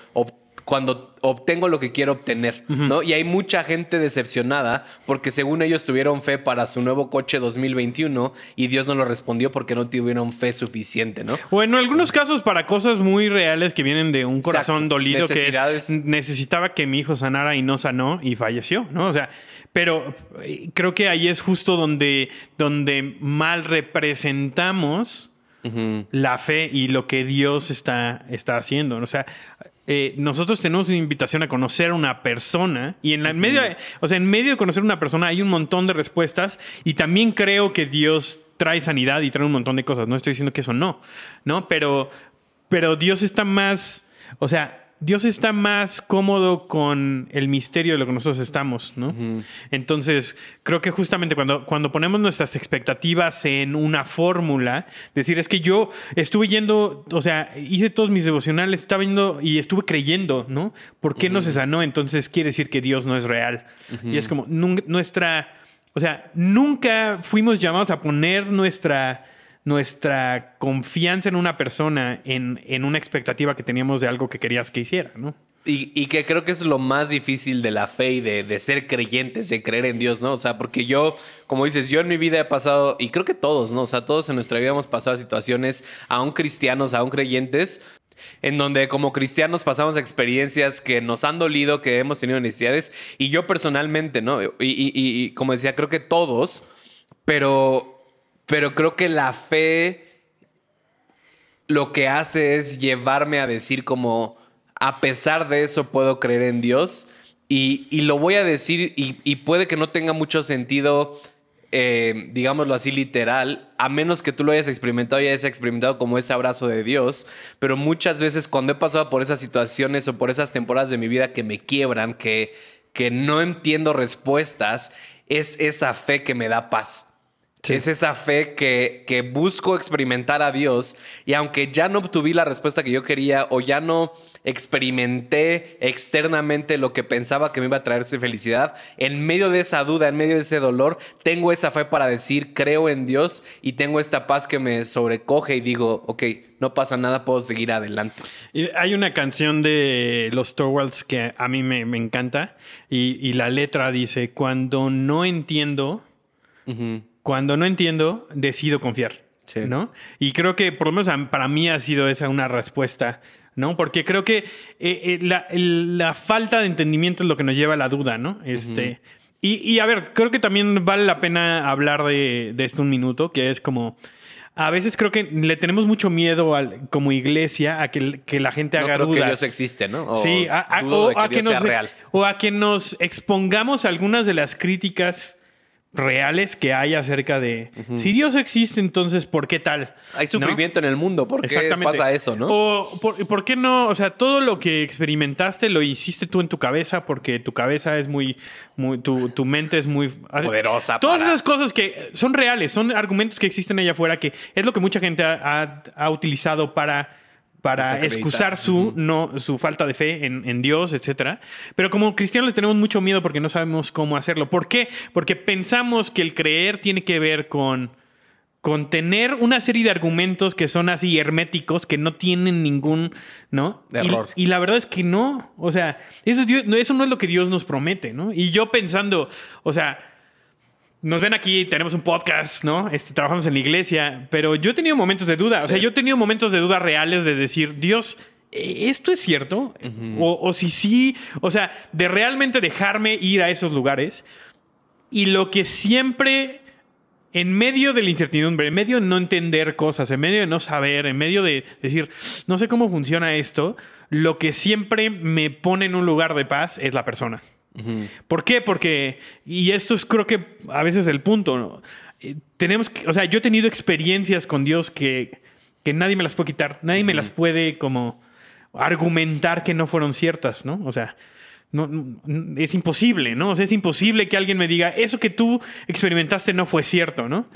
Speaker 2: cuando obtengo lo que quiero obtener, ¿no? Y hay mucha gente decepcionada porque según ellos tuvieron fe para su nuevo coche 2021 y Dios no lo respondió porque no tuvieron fe suficiente, ¿no?
Speaker 3: O en algunos casos para cosas muy reales que vienen de un corazón dolido que necesitaba que mi hijo sanara y no sanó y falleció, ¿no? O sea, pero eh, creo que ahí es justo donde, donde mal representamos la fe y lo que Dios está, está haciendo. O sea, eh, nosotros tenemos una invitación a conocer a una persona y en la medio, o sea, en medio de conocer a una persona hay un montón de respuestas y también creo que Dios trae sanidad y trae un montón de cosas. No estoy diciendo que eso no, ¿no? Pero, pero Dios está más, o sea, Dios está más cómodo con el misterio de lo que nosotros estamos, ¿no? Entonces, creo que justamente cuando, cuando ponemos nuestras expectativas en una fórmula, decir, es que yo estuve yendo, o sea, hice todos mis devocionales, estaba yendo y estuve creyendo, ¿no? ¿Por qué no se sanó? Entonces quiere decir que Dios no es real. Y es como nuestra, o sea, nunca fuimos llamados a poner nuestra nuestra confianza en una persona, en, en, una expectativa que teníamos de algo que querías que hiciera, ¿no?
Speaker 2: Y, y, que creo que es lo más difícil de la fe y de, de, ser creyentes, de creer en Dios, ¿no? O sea, porque yo, como dices, yo en mi vida he pasado, y creo que todos, ¿no? O sea, todos en nuestra vida hemos pasado situaciones, aún cristianos, aún creyentes, en donde como cristianos pasamos experiencias que nos han dolido, que hemos tenido necesidades, y yo personalmente, ¿no? Y, y, y como decía, creo que todos, pero pero creo que la fe lo que hace es llevarme a decir como, a pesar de eso puedo creer en Dios. Y, lo voy a decir y, puede que no tenga mucho sentido, eh, digámoslo así literal, a menos que tú lo hayas experimentado y hayas experimentado como ese abrazo de Dios. Pero muchas veces cuando he pasado por esas situaciones o por esas temporadas de mi vida que me quiebran, que, que no entiendo respuestas, es esa fe que me da paz. Es esa fe que, que, busco experimentar a Dios y aunque ya no obtuví la respuesta que yo quería o ya no experimenté externamente lo que pensaba que me iba a traerse felicidad, en medio de esa duda, en medio de ese dolor, tengo esa fe para decir, creo en Dios y tengo esta paz que me sobrecoge y digo, ok, no pasa nada, puedo seguir adelante.
Speaker 3: Y hay una canción de los Torvalds que a mí me, encanta y, la letra dice, cuando no entiendo cuando no entiendo, decido confiar. ¿no? Y creo que por lo menos para mí ha sido esa una respuesta, ¿no? Porque creo que eh, eh, la, falta de entendimiento es lo que nos lleva a la duda, ¿no? Este, y, a ver, creo que también vale la pena hablar de, esto un minuto, que es como... A veces creo que le tenemos mucho miedo al, como iglesia a que, que la gente haga
Speaker 2: creo
Speaker 3: dudas.
Speaker 2: Que Dios existe, ¿no?
Speaker 3: sí, o, a que nos, o a que nos expongamos algunas de las críticas reales que hay acerca de si Dios existe, entonces ¿por qué tal?
Speaker 2: Hay sufrimiento en el mundo, ¿por qué pasa eso, no?
Speaker 3: O por, qué no, o sea, todo lo que experimentaste lo hiciste tú en tu cabeza porque tu cabeza es muy, muy tu, mente es muy
Speaker 2: poderosa.
Speaker 3: Todas esas cosas que son reales, son argumentos que existen allá afuera que es lo que mucha gente ha utilizado para para excusar su, no, su falta de fe en, Dios, etc. Pero como cristianos le tenemos mucho miedo porque no sabemos cómo hacerlo. ¿Por qué? Porque pensamos que el creer tiene que ver con, con tener una serie de argumentos que son así herméticos, que no tienen ningún, ¿no?
Speaker 2: Error.
Speaker 3: Y, la verdad es que no. O sea, eso, eso no es lo que Dios nos promete, ¿no? Y yo pensando, o sea, nos ven aquí, tenemos un podcast, ¿no? Este, trabajamos en la iglesia, pero yo he tenido momentos de duda. O sea, yo he tenido momentos de duda reales de decir, Dios, ¿e-, ¿esto es cierto? o, si sí, o sea, de realmente dejarme ir a esos lugares. Y lo que siempre, en medio de la incertidumbre, en medio de no entender cosas, en medio de no saber, en medio de decir, no sé cómo funciona esto, lo que siempre me pone en un lugar de paz es la persona. ¿Por qué? Porque, y esto es creo que a veces el punto, eh, tenemos que, o sea, yo he tenido experiencias con Dios que, que nadie me las puede quitar, nadie me las puede como argumentar que no fueron ciertas, ¿no? O sea, no, es imposible, ¿no? O sea, es imposible que alguien me diga, eso que tú experimentaste no fue cierto, ¿no?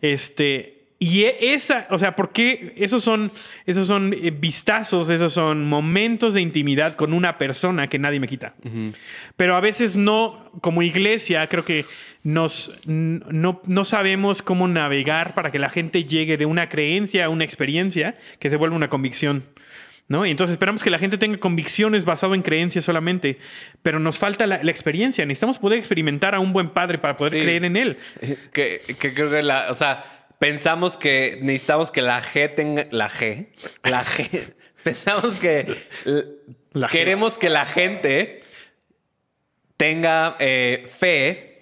Speaker 3: Este, y e, esa, o sea, porque esos son, esos son eh, vistazos, esos son momentos de intimidad con una persona que nadie me quita. Pero a veces no, como iglesia, creo que nos, no, no, sabemos cómo navegar para que la gente llegue de una creencia a una experiencia que se vuelva una convicción. ¿No? Y entonces esperamos que la gente tenga convicciones basado en creencias solamente, pero nos falta la, experiencia. Necesitamos poder experimentar a un buen padre para poder creer en él.
Speaker 2: Que, que creo que la, o sea, pensamos que necesitamos que la G tenga. La G. La G. pensamos que. queremos que la gente tenga eh, fe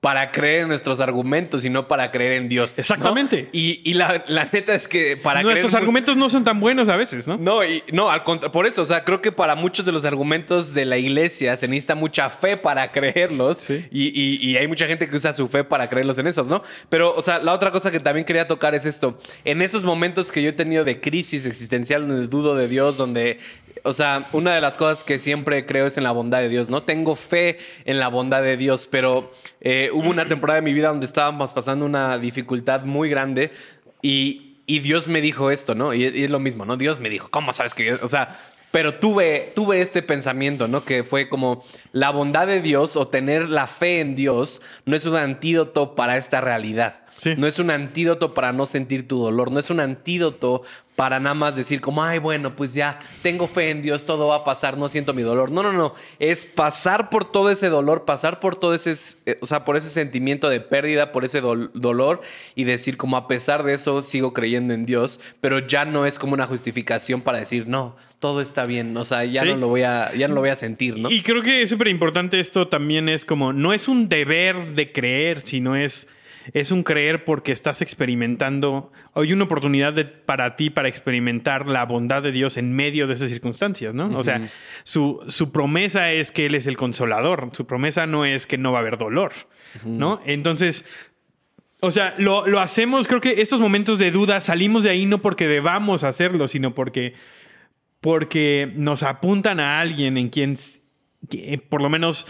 Speaker 2: para creer en nuestros argumentos y no para creer en Dios.
Speaker 3: Exactamente.
Speaker 2: Y, la, neta es que para
Speaker 3: Nuestros argumentos no son tan buenos a veces, ¿no?
Speaker 2: No, y, no, al por eso, o sea, creo que para muchos de los argumentos de la iglesia se necesita mucha fe para creerlos y, hay mucha gente que usa su fe para creerlos en esos, ¿no? Pero, o sea, la otra cosa que también quería tocar es esto. En esos momentos que yo he tenido de crisis existencial, donde dudo de Dios, donde o sea, una de las cosas que siempre creo es en la bondad de Dios, ¿no? Tengo fe en la bondad de Dios, pero eh, hubo una temporada de mi vida donde estábamos pasando una dificultad muy grande y, Dios me dijo esto, ¿no? Y, es lo mismo, ¿no? Dios me dijo, ¿cómo sabes que? O sea, pero tuve, tuve este pensamiento, ¿no? Que fue como la bondad de Dios o tener la fe en Dios no es un antídoto para esta realidad. No es un antídoto para no sentir tu dolor, no es un antídoto para nada más decir como, ay, bueno, pues ya tengo fe en Dios, todo va a pasar, no siento mi dolor. No, no, no, es pasar por todo ese dolor, pasar por todo ese, eh, o sea, por ese sentimiento de pérdida, por ese dolor y decir como a pesar de eso sigo creyendo en Dios, pero ya no es como una justificación para decir, no, todo está bien, o sea, ya no lo voy a ya no lo voy a sentir, ¿no?
Speaker 3: Y creo que es súper importante esto también es como no es un deber de creer, sino es es un creer porque estás experimentando, hay una oportunidad para ti para experimentar la bondad de Dios en medio de esas circunstancias, ¿no? O sea, su, su, promesa es que Él es el consolador, su promesa no es que no va a haber dolor, ¿no? Entonces, o sea, lo, lo, hacemos, creo que estos momentos de duda salimos de ahí no porque debamos hacerlo, sino porque, porque nos apuntan a alguien en quien, por lo menos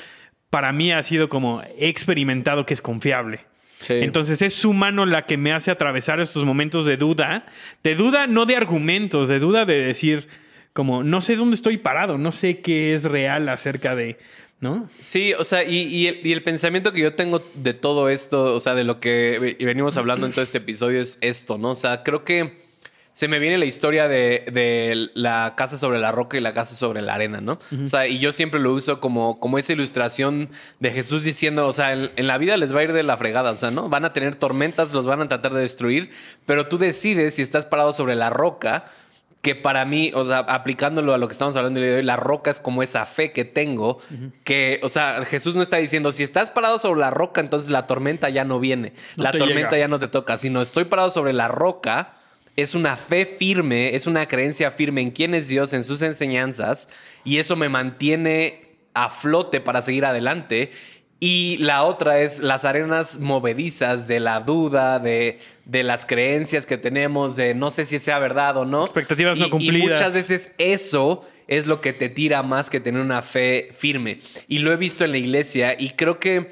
Speaker 3: para mí ha sido como experimentado que es confiable. Entonces es su mano la que me hace atravesar estos momentos de duda, de duda no de argumentos, de duda de decir como no sé dónde estoy parado, no sé qué es real acerca de, ¿no?
Speaker 2: Sí, o sea, y, el, pensamiento que yo tengo de todo esto, o sea, de lo que venimos hablando en todo este episodio es esto, ¿no? O sea, creo que se me viene la historia de, la casa sobre la roca y la casa sobre la arena, ¿no? O sea, y yo siempre lo uso como, como esa ilustración de Jesús diciendo, o sea, en, la vida les va a ir de la fregada, o sea, ¿no? Van a tener tormentas, los van a tratar de destruir, pero tú decides si estás parado sobre la roca, que para mí, o sea, aplicándolo a lo que estamos hablando de hoy, la roca es como esa fe que tengo, que, o sea, Jesús no está diciendo, si estás parado sobre la roca, entonces la tormenta ya no viene, la tormenta ya no te toca, sino estoy parado sobre la roca es una fe firme, es una creencia firme en quién es Dios, en sus enseñanzas, y eso me mantiene a flote para seguir adelante. Y la otra es las arenas movedizas de la duda, de, de las creencias que tenemos, de no sé si sea verdad o no.
Speaker 3: Expectativas no cumplidas.
Speaker 2: Y muchas veces eso es lo que te tira más que tener una fe firme. Y lo he visto en la iglesia y creo que,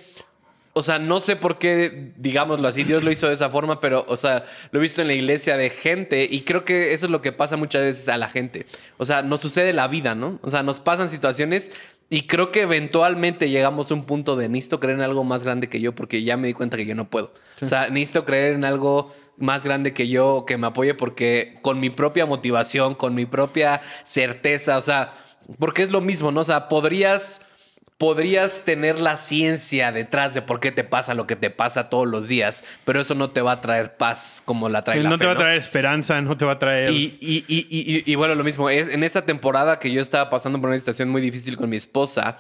Speaker 2: o sea, no sé por qué, digámoslo así, Dios lo hizo de esa forma, pero, o sea, lo he visto en la iglesia de gente y creo que eso es lo que pasa muchas veces a la gente. O sea, nos sucede la vida, ¿no? O sea, nos pasan situaciones y creo que eventualmente llegamos a un punto de necesito creer en algo más grande que yo porque ya me di cuenta que yo no puedo. O sea, necesito creer en algo más grande que yo que me apoye porque con mi propia motivación, con mi propia certeza, o sea, porque es lo mismo, ¿no? O sea, podrías podrías tener la ciencia detrás de por qué te pasa lo que te pasa todos los días, pero eso no te va a traer paz como la trae la
Speaker 3: no
Speaker 2: fe,
Speaker 3: te va a traer esperanza, no te va a traer.
Speaker 2: y, y- y- y- y bueno, lo mismo, es, en esa temporada que yo estaba pasando por una situación muy difícil con mi esposa,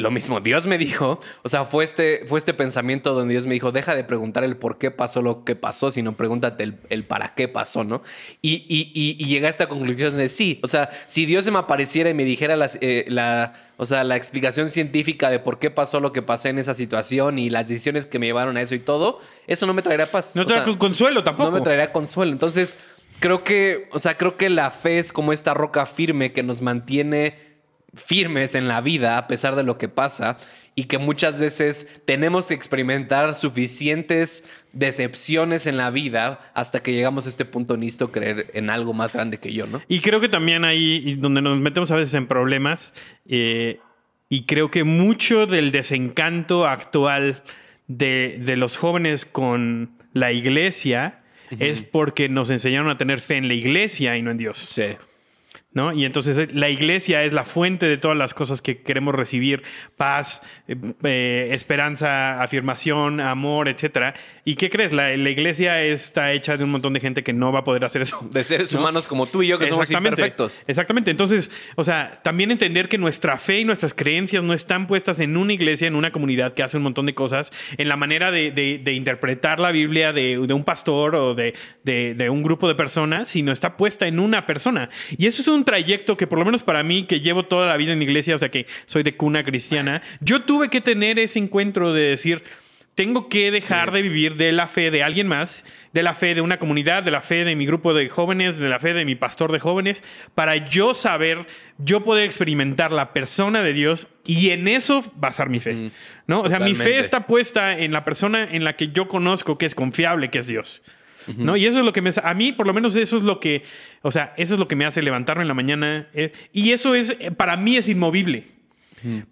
Speaker 2: lo mismo, Dios me dijo, o sea, fue este, fue este pensamiento donde Dios me dijo, deja de preguntar el por qué pasó lo que pasó, sino pregúntate el, el para qué pasó, ¿no? Y, y, y, y llegué a esta conclusión de sí, o sea, si Dios se me apareciera y me dijera las, eh, la, o sea, la explicación científica de por qué pasó lo que pasé en esa situación y las decisiones que me llevaron a eso y todo, eso no me traería paz.
Speaker 3: no
Speaker 2: sea,
Speaker 3: consuelo tampoco.
Speaker 2: no me traería consuelo. Entonces, creo que, o sea, creo que la fe es como esta roca firme que nos mantiene firmes en la vida a pesar de lo que pasa y que muchas veces tenemos que experimentar suficientes decepciones en la vida hasta que llegamos a este punto listo creer en algo más grande que yo, ¿no?
Speaker 3: Y creo que también ahí donde nos metemos a veces en problemas, eh, y creo que mucho del desencanto actual de, de los jóvenes con la iglesia es porque nos enseñaron a tener fe en la iglesia y no en Dios.
Speaker 2: Sí.
Speaker 3: ¿No? Y entonces eh, la iglesia es la fuente de todas las cosas que queremos recibir, paz, eh, eh, esperanza, afirmación, amor, etcétera. ¿Y qué crees? La, la iglesia está hecha de un montón de gente que no va a poder hacer eso.
Speaker 2: De seres humanos como tú y yo que somos imperfectos.
Speaker 3: Exactamente. Entonces, o sea, también entender que nuestra fe y nuestras creencias no están puestas en una iglesia, en una comunidad que hace un montón de cosas, en la manera de, de- de interpretar la Biblia de, de un pastor o de, de- de un grupo de personas, sino está puesta en una persona. Y eso es un trayecto que, por lo menos para mí, que llevo toda la vida en la iglesia, o sea, que soy de cuna cristiana, yo tuve que tener ese encuentro de decir. Tengo que dejar
Speaker 2: Sí.
Speaker 3: de vivir de la fe de alguien más, de la fe de una comunidad, de la fe de mi grupo de jóvenes, de la fe de mi pastor de jóvenes, para yo saber, yo poder experimentar la persona de Dios y en eso basar mi fe. ¿no? O sea, mi fe está puesta en la persona en la que yo conozco que es confiable, que es Dios. ¿No? Y eso es lo que me... A mí, por lo menos, eso es lo que... O sea, eso es lo que me hace levantarme en la mañana. eh, y eso es... eh, Para mí es inmovible.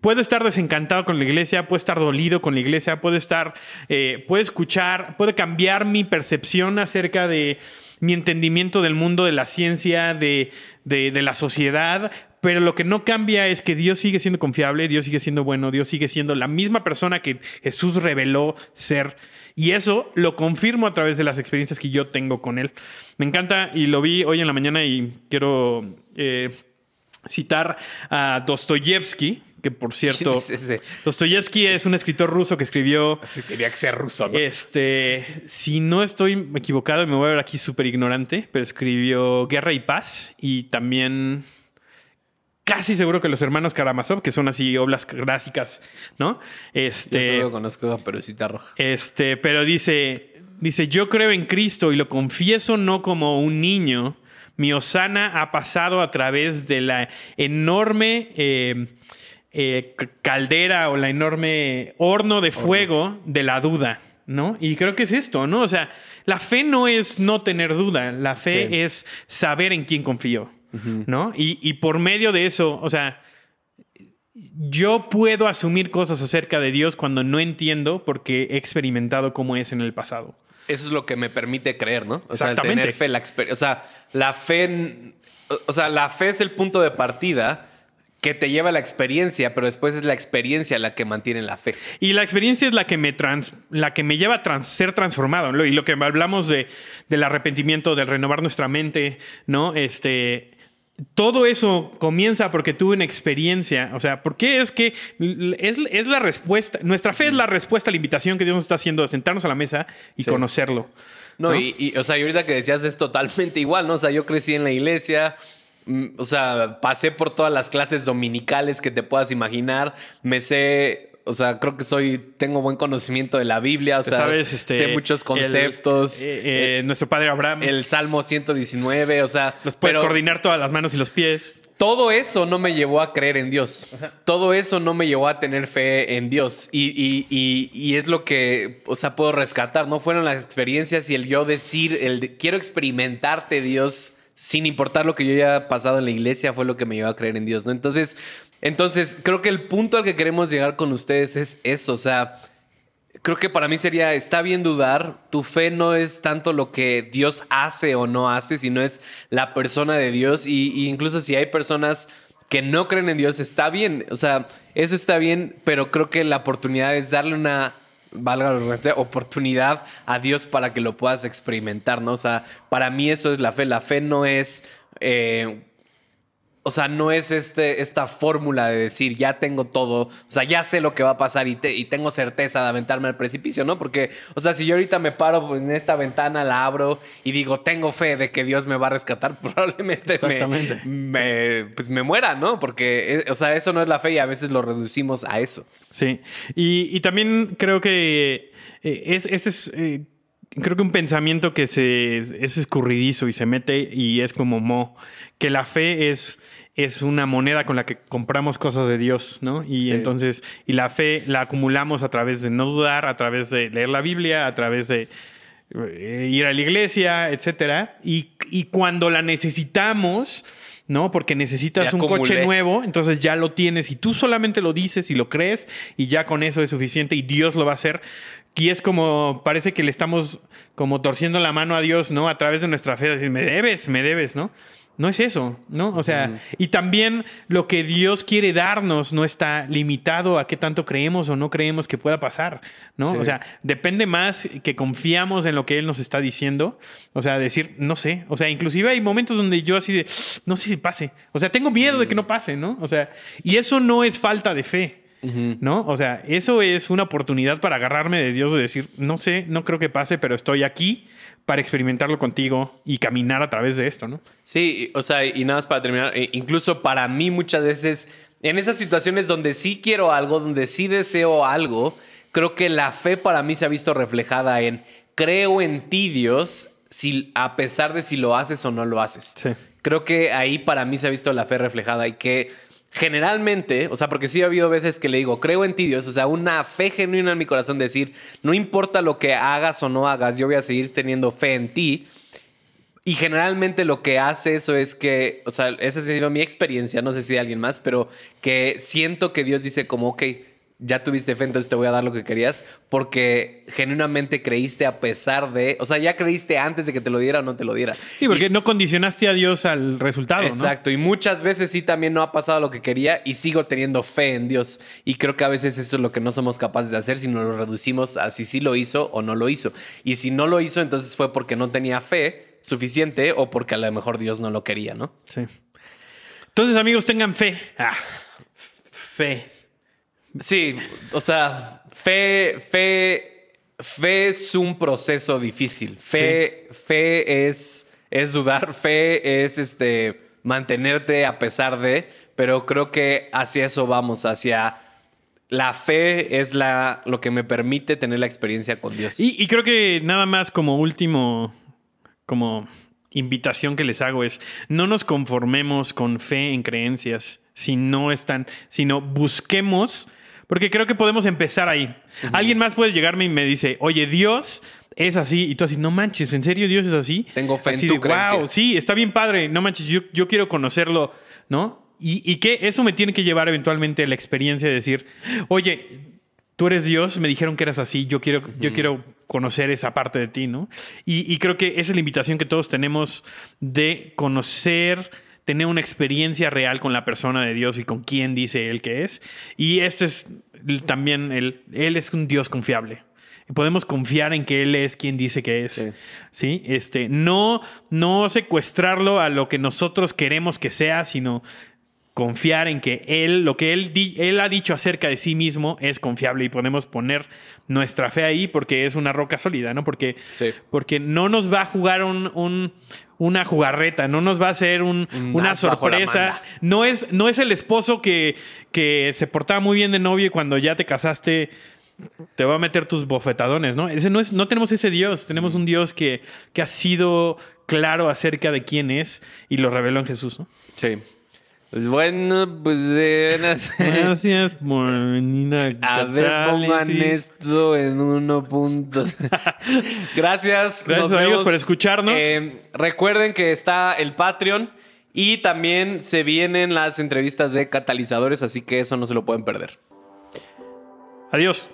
Speaker 3: Puedo estar desencantado con la iglesia, puedo estar dolido con la iglesia, puedo estar, eh, puedo escuchar, puede cambiar mi percepción acerca de mi entendimiento del mundo, de la ciencia, de, de- de la sociedad, pero lo que no cambia es que Dios sigue siendo confiable, Dios sigue siendo bueno, Dios sigue siendo la misma persona que Jesús reveló ser. Y eso lo confirmo a través de las experiencias que yo tengo con Él. Me encanta y lo vi hoy en la mañana y quiero eh, citar a Dostoyevsky, que por cierto,
Speaker 2: ¿Quién es?
Speaker 3: Dostoyevsky es un escritor ruso que escribió,
Speaker 2: Tenía que ser ruso, ¿no?
Speaker 3: este, si no estoy equivocado, me voy a ver aquí súper ignorante, pero escribió Guerra y Paz y también casi seguro que los hermanos Karamazov, que son así obras clásicas, ¿no?
Speaker 2: Yo
Speaker 3: Este,
Speaker 2: solo conozco a Perucita Roja.
Speaker 3: este, pero dice, dice, yo creo en Cristo y lo confieso no como un niño. Mi Osana ha pasado a través de la enorme eh, eh, caldera o la enorme horno de fuego de la duda, ¿no? Y creo que es esto, ¿no? O sea, la fe no es no tener duda, la fe
Speaker 2: Sí.
Speaker 3: es saber en quién confío, ¿no? Y, y por medio de eso, o sea, yo puedo asumir cosas acerca de Dios cuando no entiendo porque he experimentado cómo es en el pasado.
Speaker 2: Eso es lo que me permite creer, ¿no? O sea, el tener fe, la O sea, la fe. O sea, la fe es el punto de partida que te lleva a la experiencia, pero después es la experiencia la que mantiene la fe.
Speaker 3: Y la experiencia es la que me, trans- la que me lleva a trans- ser transformado. ¿no? Y lo que hablamos de, del arrepentimiento, del renovar nuestra mente, ¿no? Este. Todo eso comienza porque tuve una experiencia. O sea, ¿por qué es que es, es la respuesta? Nuestra fe es la respuesta a la invitación que Dios nos está haciendo de sentarnos a la mesa y
Speaker 2: Sí.
Speaker 3: conocerlo.
Speaker 2: No,
Speaker 3: ¿no?
Speaker 2: Y, y, o sea, y ahorita que decías es totalmente igual, ¿no? O sea, yo crecí en la iglesia, mm, o sea, pasé por todas las clases dominicales que te puedas imaginar, me sé, o sea, creo que soy, tengo buen conocimiento de la Biblia, o sea,
Speaker 3: ¿Sabes? Este,
Speaker 2: sé muchos
Speaker 3: el-
Speaker 2: conceptos.
Speaker 3: eh, eh, nuestro padre Abraham.
Speaker 2: el Salmo 119, o sea,
Speaker 3: los puedes
Speaker 2: pero
Speaker 3: coordinar todas las manos y los pies.
Speaker 2: todo eso no me llevó a creer en Dios. Todo eso no me llevó a tener fe en Dios. Y, y- y- y es lo que, o sea, puedo rescatar, ¿no? Fueron las experiencias y el yo decir, el de- quiero experimentarte, Dios, sin importar lo que yo haya pasado en la iglesia, fue lo que me llevó a creer en Dios, ¿no? Entonces, entonces creo que el punto al que queremos llegar con ustedes es eso, o sea, creo que para mí sería, está bien dudar, tu fe no es tanto lo que Dios hace o no hace, sino es la persona de Dios y, incluso si hay personas que no creen en Dios, está bien, o sea, eso está bien, pero creo que la oportunidad es darle una, valga la oportunidad a Dios para que lo puedas experimentar, ¿no? O sea, para mí eso es la fe, la fe no es... eh, o sea, no es este, esta fórmula de decir, ya tengo todo, o sea, ya sé lo que va a pasar y, te- y tengo certeza de aventarme al precipicio, ¿no? Porque, o sea, si yo ahorita me paro en esta ventana, la abro y digo, tengo fe de que Dios me va a rescatar, probablemente me, me, pues me muera, ¿no? Porque, eh, o sea, eso no es la fe y a veces lo reducimos a eso.
Speaker 3: Sí. Y, y también creo que eh, es, ese es. eh, creo que un pensamiento que se, es escurridizo y se mete y es como mo, que la fe es, es una moneda con la que compramos cosas de Dios, ¿no? Y
Speaker 2: Sí.
Speaker 3: entonces, y la fe la acumulamos a través de no dudar, a través de leer la Biblia, a través de eh, ir a la iglesia, etcétera. Y, y cuando la necesitamos, ¿no? Porque necesitas un coche nuevo, entonces ya lo tienes y tú solamente lo dices y lo crees y ya con eso es suficiente y Dios lo va a hacer. Y es como, parece que le estamos como torciendo la mano a Dios, ¿no? A través de nuestra fe, decir, me debes, me debes, ¿no? No es eso, ¿no? O sea, y también lo que Dios quiere darnos no está limitado a qué tanto creemos o no creemos que pueda pasar, ¿no?
Speaker 2: Sí.
Speaker 3: O sea, depende más que confiamos en lo que Él nos está diciendo. O sea, decir, no sé. O sea, inclusive hay momentos donde yo así de, no sé si pase. O sea, tengo miedo de que no pase, ¿no? O sea, y eso no es falta de fe. ¿No? O sea, eso es una oportunidad para agarrarme de Dios de decir, no sé, no creo que pase, pero estoy aquí para experimentarlo contigo y caminar a través de esto, ¿no?
Speaker 2: Sí, o sea, y nada más para terminar, eh, incluso para mí muchas veces, en esas situaciones donde sí quiero algo, donde sí deseo algo, creo que la fe para mí se ha visto reflejada en creo en ti, Dios, si, a pesar de si lo haces o no lo haces.
Speaker 3: Sí.
Speaker 2: Creo que ahí para mí se ha visto la fe reflejada y que generalmente, o sea, porque sí ha habido veces que le digo, creo en ti, Dios, o sea, una fe genuina en mi corazón, decir, no importa lo que hagas o no hagas, yo voy a seguir teniendo fe en ti. Y generalmente lo que hace eso es que, o sea, esa ha sido mi experiencia, no sé si de alguien más, pero que siento que Dios dice como, ok, ya tuviste fe, entonces te voy a dar lo que querías, porque genuinamente creíste a pesar de, o sea, ya creíste antes de que te lo diera o no te lo diera.
Speaker 3: Sí, porque
Speaker 2: Y
Speaker 3: no condicionaste a Dios al resultado, ¿no?
Speaker 2: Exacto, y muchas veces sí también no ha pasado lo que quería y sigo teniendo fe en Dios. Y creo que a veces eso es lo que no somos capaces de hacer, sino lo reducimos a si sí lo hizo o no lo hizo. Y si no lo hizo, entonces fue porque no tenía fe suficiente o porque a lo mejor Dios no lo quería, ¿no?
Speaker 3: Sí. Entonces, amigos, tengan fe. Ah, fe.
Speaker 2: Sí, o sea, fe, fe, fe es un proceso difícil. Fe, fe es, es dudar, fe es este mantenerte a pesar de, pero creo que hacia eso vamos, hacia la fe es la, lo que me permite tener la experiencia con Dios.
Speaker 3: Y, y creo que nada más como último, como invitación que les hago es, no nos conformemos con fe en creencias si no están, sino busquemos, porque creo que podemos empezar ahí. Alguien más puede llegarme y me dice, oye, Dios es así, y tú así, no manches, ¿en serio Dios es así?
Speaker 2: Tengo fe en tu
Speaker 3: de,
Speaker 2: creencia".
Speaker 3: wow, sí, está bien padre, no manches, yo, yo quiero conocerlo, ¿no? Y, y que eso me tiene que llevar eventualmente a la experiencia de decir, oye, tú eres Dios, me dijeron que eras así, yo quiero, yo quiero conocer esa parte de ti, ¿no? Y, y creo que esa es la invitación que todos tenemos de conocer, tener una experiencia real con la persona de Dios y con quién dice Él que es. Y este es también, el, Él es un Dios confiable. Podemos confiar en que Él es quien dice que es.
Speaker 2: Sí.
Speaker 3: Sí. Este, no, no secuestrarlo a lo que nosotros queremos que sea, sino confiar en que él, lo que él, di- él ha dicho acerca de sí mismo es confiable y podemos poner nuestra fe ahí porque es una roca sólida, ¿no? Porque,
Speaker 2: Sí.
Speaker 3: porque no nos va a jugar un, un- una jugarreta, no nos va a hacer un-
Speaker 2: Un
Speaker 3: una sorpresa. No es, no es el esposo que, que se portaba muy bien de novio y cuando ya te casaste te va a meter tus bofetadones, ¿no? Ese no, es, no tenemos ese Dios, tenemos un Dios que, que ha sido claro acerca de quién es y lo reveló en Jesús, ¿no?
Speaker 2: Sí. Bueno, pues eh,
Speaker 3: Gracias por venir a
Speaker 2: A ver, pongan esto en uno punto. Gracias.
Speaker 3: Gracias, amigos, por escucharnos.
Speaker 2: Eh, recuerden que está el Patreon y también se vienen las entrevistas de catalizadores, así que eso no se lo pueden perder.
Speaker 3: Adiós.